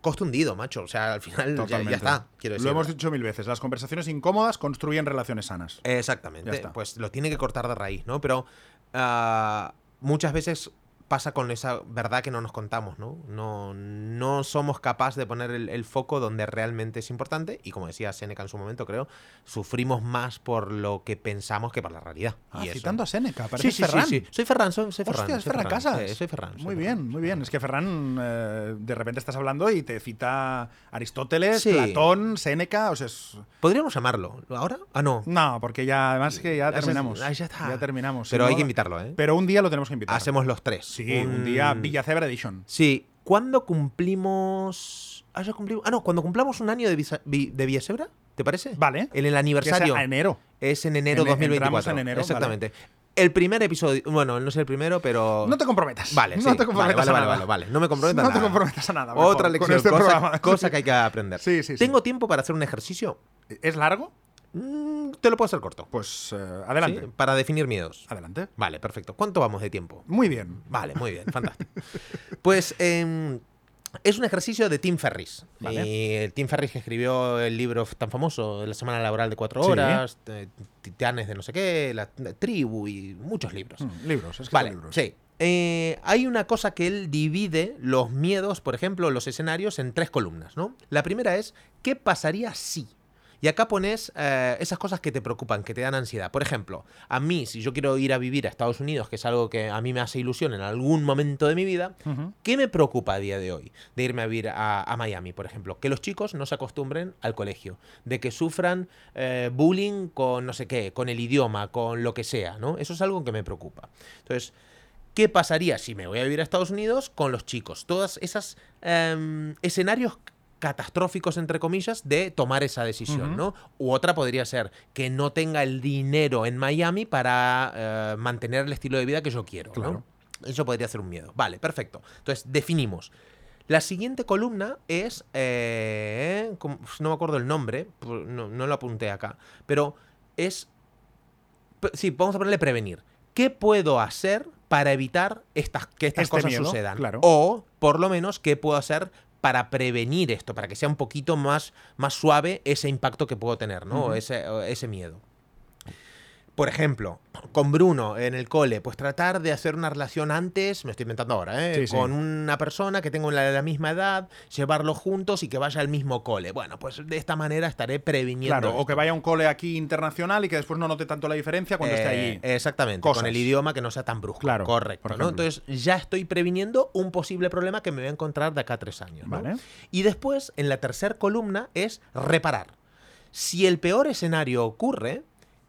[SPEAKER 2] Coste hundido, macho. O sea, al final ya, ya está. Quiero decir.
[SPEAKER 1] Lo hemos dicho mil veces. Las conversaciones incómodas construyen relaciones sanas.
[SPEAKER 2] Exactamente.
[SPEAKER 1] Ya está.
[SPEAKER 2] Pues lo tiene que cortar de raíz, ¿no? Pero ah, muchas veces pasa con esa verdad que no nos contamos, ¿no? No, no somos capaces de poner el, el foco donde realmente es importante y como decía Seneca en su momento, creo, sufrimos más por lo que pensamos que por la realidad.
[SPEAKER 1] Ah,
[SPEAKER 2] y eso-
[SPEAKER 1] citando a Seneca, parece
[SPEAKER 2] sí,
[SPEAKER 1] Ferran.
[SPEAKER 2] sí, sí. Soy Ferran, soy, soy Ferran.
[SPEAKER 1] Hostia, es
[SPEAKER 2] soy
[SPEAKER 1] Ferran Casas.
[SPEAKER 2] Sí, soy Ferran. soy
[SPEAKER 1] Muy
[SPEAKER 2] Ferran.
[SPEAKER 1] bien, muy bien. Es que Ferran, eh, de repente estás hablando y te cita Aristóteles. Platón, Séneca, o sea, es...
[SPEAKER 2] Podríamos llamarlo. ¿Ahora? Ah, no.
[SPEAKER 1] No, porque ya, además que ya
[SPEAKER 2] Ya se-
[SPEAKER 1] terminamos.
[SPEAKER 2] ah, ya está.
[SPEAKER 1] terminamos.
[SPEAKER 2] Pero
[SPEAKER 1] Si
[SPEAKER 2] hay que invitarlo, ¿eh?
[SPEAKER 1] Pero un día lo tenemos que invitar.
[SPEAKER 2] Hacemos los tres.
[SPEAKER 1] Sí, un día Villacebra Edition.
[SPEAKER 2] Sí. ¿Cuándo cumplimos. Ah, ya cumplimos. Ah, no, cuando cumplamos un año de, Visa- Vi- de Villasebra, ¿te parece?
[SPEAKER 1] Vale.
[SPEAKER 2] En el aniversario.
[SPEAKER 1] a enero.
[SPEAKER 2] Es en enero
[SPEAKER 1] En-
[SPEAKER 2] 2024.
[SPEAKER 1] entramos en enero,
[SPEAKER 2] Exactamente. El primer episodio. Bueno, no sé el primero, pero.
[SPEAKER 1] No te comprometas.
[SPEAKER 2] Vale,
[SPEAKER 1] no
[SPEAKER 2] sí,
[SPEAKER 1] te comprometas
[SPEAKER 2] vale,
[SPEAKER 1] a
[SPEAKER 2] vale,
[SPEAKER 1] nada.
[SPEAKER 2] vale, vale, No me comprometo a
[SPEAKER 1] No te comprometas a nada. mejor,
[SPEAKER 2] Otra
[SPEAKER 1] con
[SPEAKER 2] lección.
[SPEAKER 1] este
[SPEAKER 2] cosa,
[SPEAKER 1] programa.
[SPEAKER 2] cosa que hay que aprender.
[SPEAKER 1] Sí, sí, sí.
[SPEAKER 2] ¿Tengo tiempo para hacer un ejercicio?
[SPEAKER 1] ¿Es largo?
[SPEAKER 2] Mm, te lo puedo hacer corto.
[SPEAKER 1] Pues eh, adelante.
[SPEAKER 2] ¿sí? Para definir miedos.
[SPEAKER 1] Adelante.
[SPEAKER 2] Vale, perfecto. ¿Cuánto vamos de tiempo?
[SPEAKER 1] Muy bien.
[SPEAKER 2] Vale, muy bien, fantástico. Pues em, es un ejercicio de Tim Ferris.
[SPEAKER 1] Vale.
[SPEAKER 2] Y Tim Ferris que escribió el libro tan famoso la semana laboral de cuatro horas, Titanes de no sé qué, la, la tribu y muchos libros.
[SPEAKER 1] Mm, libros, es que
[SPEAKER 2] Vale,
[SPEAKER 1] son libros.
[SPEAKER 2] sí. Eh, hay una cosa que él divide los miedos, por ejemplo, los escenarios en tres columnas, ¿no? La primera es, ¿qué pasaría si? Y acá pones eh, esas cosas que te preocupan, que te dan ansiedad. Por ejemplo, a mí, si yo quiero ir a vivir a Estados Unidos, que es algo que a mí me hace ilusión en algún momento de mi vida. ¿qué me preocupa a día de hoy? De irme a vivir a, a Miami, por ejemplo. Que los chicos no se acostumbren al colegio. De que sufran eh, bullying con no sé qué, con el idioma, con lo que sea, ¿no? Eso es algo que me preocupa. Entonces, ¿qué pasaría si me voy a vivir a Estados Unidos con los chicos? Todas esas em, escenarios catastróficos, entre comillas, de tomar esa decisión,
[SPEAKER 1] Ujú.
[SPEAKER 2] ¿no? U otra podría ser que no tenga el dinero en Miami para eh, mantener el estilo de vida que yo quiero, ¿no?
[SPEAKER 1] Claro.
[SPEAKER 2] Eso podría ser un miedo. Vale, perfecto. Entonces, definimos. La siguiente columna es. eh, no me acuerdo el nombre, no, no lo apunté acá. Pero es. Sí, vamos a ponerle prevenir. ¿Qué puedo hacer para evitar estas, que estas
[SPEAKER 1] Este
[SPEAKER 2] cosas
[SPEAKER 1] miedo,
[SPEAKER 2] sucedan?
[SPEAKER 1] claro.
[SPEAKER 2] O, por lo menos, ¿qué puedo hacer para prevenir esto? Para que sea un poquito más, más suave ese impacto que puedo tener, ¿no? Ese miedo. Por ejemplo, con Bruno en el cole, pues tratar de hacer una relación antes, me estoy inventando ahora, ¿eh?
[SPEAKER 1] Sí, sí.
[SPEAKER 2] con una persona que tenga la, la misma edad, llevarlo juntos y que vaya al mismo cole. Bueno, pues de esta manera estaré previniendo.
[SPEAKER 1] Claro, o que vaya a un cole aquí internacional y que después no note tanto la diferencia cuando esté
[SPEAKER 2] Eh,
[SPEAKER 1] allí.
[SPEAKER 2] Exactamente,
[SPEAKER 1] Cosas.
[SPEAKER 2] con el idioma que no sea tan brusco.
[SPEAKER 1] Claro,
[SPEAKER 2] correcto. ¿no? Entonces ya estoy previniendo un posible problema que me voy a encontrar de acá a tres años. ¿no?
[SPEAKER 1] Vale.
[SPEAKER 2] Y después, en la tercera columna, es reparar. Si el peor escenario ocurre,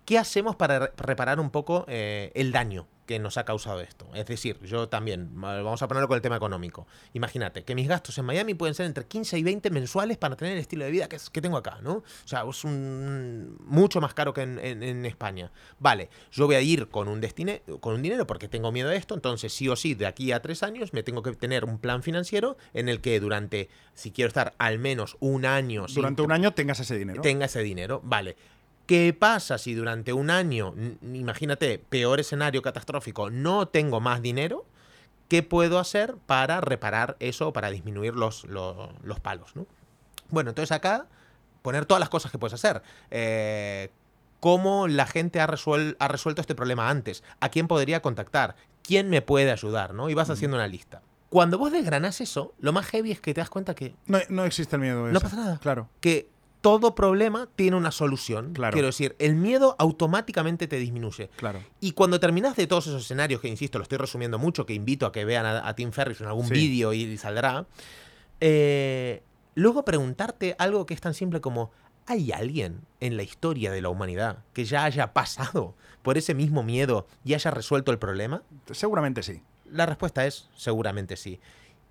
[SPEAKER 2] ¿qué hacemos para re- reparar un poco eh, el daño que nos ha causado esto? Es decir, yo también, vamos a ponerlo con el tema económico. Imagínate que mis gastos en Miami pueden ser entre 15 y 20 mensuales para tener el estilo de vida que, es- que tengo acá, ¿no? O sea, es un, mucho más caro que en, en- en España. Vale, yo voy a ir con un, destine, con un dinero porque tengo miedo de esto, entonces sí o sí, de aquí a tres años me tengo que tener un plan financiero en el que durante, si quiero estar al menos un año... sin
[SPEAKER 1] Durante un año tengas ese dinero.
[SPEAKER 2] tenga ese dinero. Vale. ¿Qué pasa si durante un año, imagínate, peor escenario catastrófico, no tengo más dinero? ¿Qué puedo hacer para reparar eso, para disminuir los, los, los palos? ¿no? Bueno, entonces acá poner todas las cosas que puedes hacer. Eh, ¿Cómo la gente ha, resuel- ha resuelto este problema antes? ¿A quién podría contactar? ¿Quién me puede ayudar? ¿no? Y vas haciendo una lista. Cuando vos desgranas eso, lo más heavy es que te das cuenta que
[SPEAKER 1] No, no existe el miedo.
[SPEAKER 2] No pasa nada.
[SPEAKER 1] Claro.
[SPEAKER 2] que todo problema tiene una solución.
[SPEAKER 1] Claro.
[SPEAKER 2] Quiero decir, el miedo automáticamente te disminuye.
[SPEAKER 1] Claro.
[SPEAKER 2] Y cuando terminas de todos esos escenarios, que insisto, lo estoy resumiendo mucho, que invito a que vean a, a Tim Ferriss en algún
[SPEAKER 1] Sí.
[SPEAKER 2] vídeo y, saldrá, eh, luego preguntarte algo que es tan simple como, ¿hay alguien en la historia de la humanidad que ya haya pasado por ese mismo miedo y haya resuelto el problema?
[SPEAKER 1] Seguramente sí.
[SPEAKER 2] La respuesta es seguramente sí.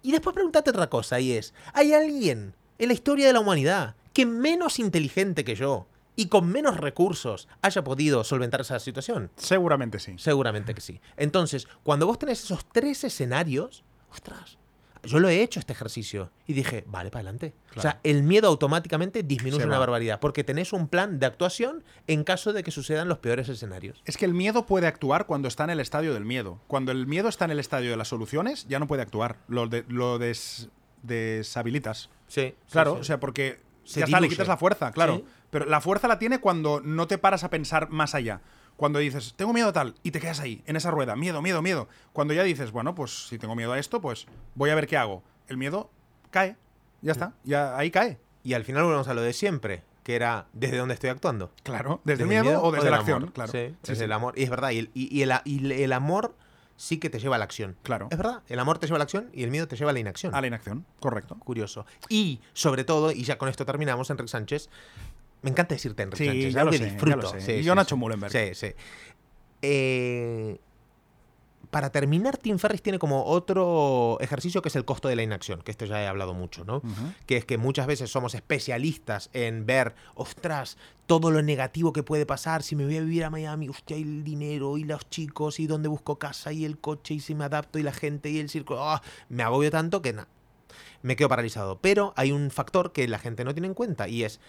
[SPEAKER 2] Y después pregúntate otra cosa y es, ¿hay alguien en la historia de la humanidad que menos inteligente que yo y con menos recursos haya podido solventar esa situación?
[SPEAKER 1] Seguramente sí.
[SPEAKER 2] Seguramente que sí. Entonces, cuando vos tenés esos tres escenarios, ostras, yo lo he hecho este ejercicio y dije, vale, para adelante. O sea, el miedo automáticamente disminuye una barbaridad porque tenés un plan de actuación en caso de que sucedan los peores escenarios.
[SPEAKER 1] Es que el miedo puede actuar cuando está en el estadio del miedo. Cuando el miedo está en el estadio de las soluciones, ya no puede actuar. Lo, de- lo des- deshabilitas.
[SPEAKER 2] Sí,
[SPEAKER 1] Claro,
[SPEAKER 2] sí,
[SPEAKER 1] o sea, porque
[SPEAKER 2] Se
[SPEAKER 1] ya está, le
[SPEAKER 2] diluye.
[SPEAKER 1] quitas la fuerza, claro.
[SPEAKER 2] Sí.
[SPEAKER 1] Pero la fuerza la tiene cuando no te paras a pensar más allá. Cuando dices, tengo miedo a tal, y te quedas ahí, en esa rueda, miedo, miedo, miedo. Cuando ya dices, bueno, pues si tengo miedo a esto, pues voy a ver qué hago. El miedo cae. Ya está, ya ahí cae.
[SPEAKER 2] Y al final volvemos a lo de siempre, que era desde dónde estoy actuando.
[SPEAKER 1] Claro, desde, el miedo, o desde la acción,
[SPEAKER 2] amor.
[SPEAKER 1] claro.
[SPEAKER 2] Sí,
[SPEAKER 1] Sí,
[SPEAKER 2] desde
[SPEAKER 1] sí.
[SPEAKER 2] el amor. Y es verdad, y el, y el, y el amor sí que te lleva a la acción.
[SPEAKER 1] Claro.
[SPEAKER 2] Es verdad, el amor te lleva a la acción y el miedo te lleva a la inacción.
[SPEAKER 1] A la inacción, correcto.
[SPEAKER 2] Curioso. Y, sobre todo, y ya con esto terminamos, Enrique Sánchez, me encanta decirte Enrique
[SPEAKER 1] Sí,
[SPEAKER 2] Sánchez,
[SPEAKER 1] ya lo sé, ya
[SPEAKER 2] disfruto.
[SPEAKER 1] lo sé.
[SPEAKER 2] Sí,
[SPEAKER 1] Y yo,
[SPEAKER 2] sí.
[SPEAKER 1] Nacho Mullenberg.
[SPEAKER 2] Sí, sí. Eh, para terminar, Tim Ferriss tiene como otro ejercicio que es el costo de la inacción, que esto ya he hablado mucho, ¿no? Que es que muchas veces somos especialistas en ver, ostras, todo lo negativo que puede pasar si me voy a vivir a Miami, hostia, y el dinero, y los chicos, y dónde busco casa, y el coche, y si me adapto, y la gente, y el circo, ah, me agobio tanto que nada, me quedo paralizado. Pero hay un factor que la gente no tiene en cuenta, y es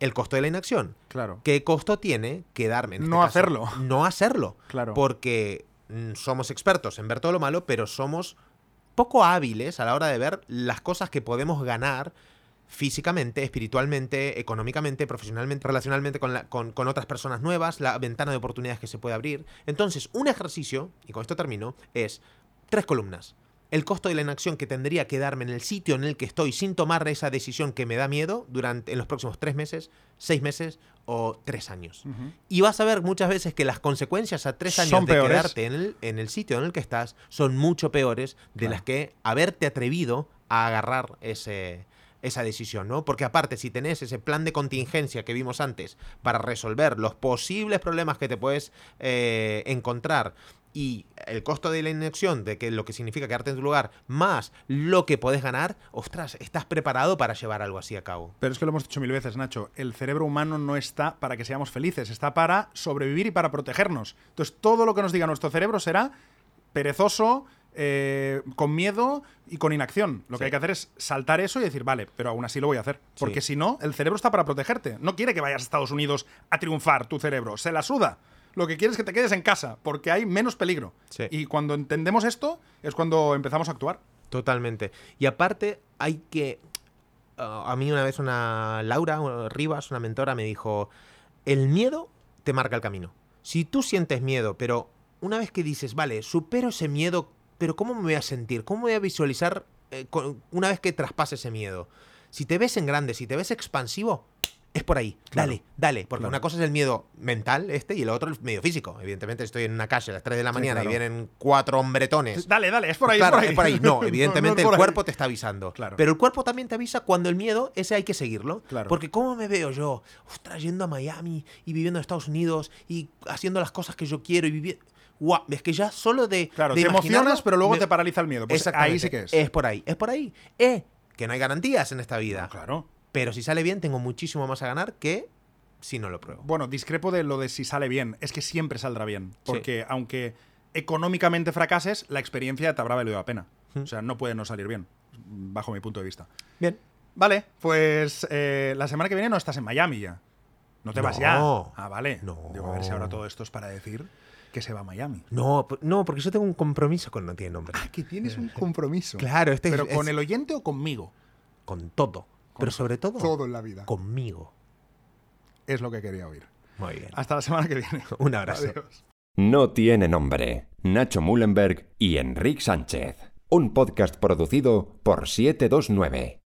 [SPEAKER 2] el costo de la inacción.
[SPEAKER 1] Claro.
[SPEAKER 2] ¿Qué costo tiene quedarme? en este
[SPEAKER 1] No
[SPEAKER 2] caso?
[SPEAKER 1] hacerlo.
[SPEAKER 2] No hacerlo.
[SPEAKER 1] Claro.
[SPEAKER 2] Porque somos expertos en ver todo lo malo, pero somos poco hábiles a la hora de ver las cosas que podemos ganar físicamente, espiritualmente, económicamente, profesionalmente, relacionalmente con, la- con- con otras personas nuevas, la ventana de oportunidades que se puede abrir. Entonces, un ejercicio, y con esto termino, es tres columnas. El costo de la inacción que tendría que darme en el sitio en el que estoy sin tomar esa decisión que me da miedo durante en los próximos tres meses, seis meses o tres años. Y vas a ver muchas veces que las consecuencias a tres años
[SPEAKER 1] Son
[SPEAKER 2] de
[SPEAKER 1] peores.
[SPEAKER 2] quedarte en el, en el sitio en el que estás son mucho peores de
[SPEAKER 1] Claro.
[SPEAKER 2] las que haberte atrevido a agarrar ese, esa decisión, ¿no? Porque aparte, si tenés ese plan de contingencia que vimos antes para resolver los posibles problemas que te puedes eh, encontrar y el costo de la inacción, de que lo que significa quedarte en tu lugar, más lo que podés ganar, ostras, estás preparado para llevar algo así a cabo.
[SPEAKER 1] Pero es que lo hemos dicho mil veces, Nacho. El cerebro humano no está para que seamos felices, está para sobrevivir y para protegernos. Entonces, todo lo que nos diga nuestro cerebro será perezoso, eh, con miedo y con inacción. Lo que hay que hacer es saltar eso y decir, vale, pero aún así lo voy a hacer. Porque si no, el cerebro está para protegerte. No quiere que vayas a Estados Unidos a triunfar tu cerebro. Se la suda. Lo que quiere es que te quedes en casa, porque hay menos peligro.
[SPEAKER 2] Sí.
[SPEAKER 1] Y cuando entendemos esto, es cuando empezamos a actuar.
[SPEAKER 2] Totalmente. Y aparte, hay que. ah, a mí una vez una Laura Rivas, una mentora, me dijo: el miedo te marca el camino. Si tú sientes miedo, pero una vez que dices, vale, supero ese miedo, pero ¿cómo me voy a sentir? ¿Cómo voy a visualizar eh, con- una vez que traspase ese miedo? Si te ves en grande, si te ves expansivo, es por ahí.
[SPEAKER 1] Claro.
[SPEAKER 2] Dale, dale. Porque
[SPEAKER 1] Claro.
[SPEAKER 2] una cosa es el miedo mental, este, y el otro el miedo físico. Evidentemente, estoy en una calle a las 3 de la
[SPEAKER 1] Sí,
[SPEAKER 2] mañana
[SPEAKER 1] claro.
[SPEAKER 2] y vienen cuatro hombretones.
[SPEAKER 1] Dale, dale, es por ahí.
[SPEAKER 2] Claro,
[SPEAKER 1] es por ahí.
[SPEAKER 2] No, evidentemente el
[SPEAKER 1] ahí.
[SPEAKER 2] cuerpo te está avisando.
[SPEAKER 1] Claro.
[SPEAKER 2] Pero el cuerpo también te avisa cuando el miedo, ese hay que seguirlo.
[SPEAKER 1] Claro.
[SPEAKER 2] Porque ¿cómo me veo yo? Ostras, yendo a Miami y viviendo en Estados Unidos y haciendo las cosas que yo quiero y viviendo... Guau, es que ya solo de.
[SPEAKER 1] Claro,
[SPEAKER 2] de
[SPEAKER 1] te emocionas, pero luego
[SPEAKER 2] me-
[SPEAKER 1] te paraliza el miedo. Pues ahí sí que es.
[SPEAKER 2] Es por ahí, es por ahí. Eh, que no hay garantías en esta vida.
[SPEAKER 1] Claro.
[SPEAKER 2] Pero si sale bien, tengo muchísimo más a ganar que si no lo pruebo.
[SPEAKER 1] Bueno, discrepo de lo de si sale bien. Es que siempre saldrá bien. Porque aunque económicamente fracases, la experiencia te habrá valido la pena. O sea, no puede no salir bien, bajo mi punto de vista.
[SPEAKER 2] Bien.
[SPEAKER 1] Vale, pues eh, la semana que viene no estás en Miami ya. No te vas ya. Ah, vale.
[SPEAKER 2] No.
[SPEAKER 1] Digo, a ver si ahora todo esto es para decir que se va a Miami.
[SPEAKER 2] No, no, porque yo tengo un compromiso con No Tiene Nombre.
[SPEAKER 1] Ah, que tienes un compromiso.
[SPEAKER 2] Claro, este es-
[SPEAKER 1] Pero con
[SPEAKER 2] es-
[SPEAKER 1] el oyente o conmigo.
[SPEAKER 2] Con todo. Pero sobre todo,
[SPEAKER 1] Todo en la vida.
[SPEAKER 2] conmigo.
[SPEAKER 1] Es lo que quería oír.
[SPEAKER 2] Muy bien.
[SPEAKER 1] Hasta la semana que viene.
[SPEAKER 2] Un abrazo.
[SPEAKER 1] Adiós.
[SPEAKER 3] No tiene nombre. Nacho Mullenberg y Enrique Sánchez. Un podcast producido por 729.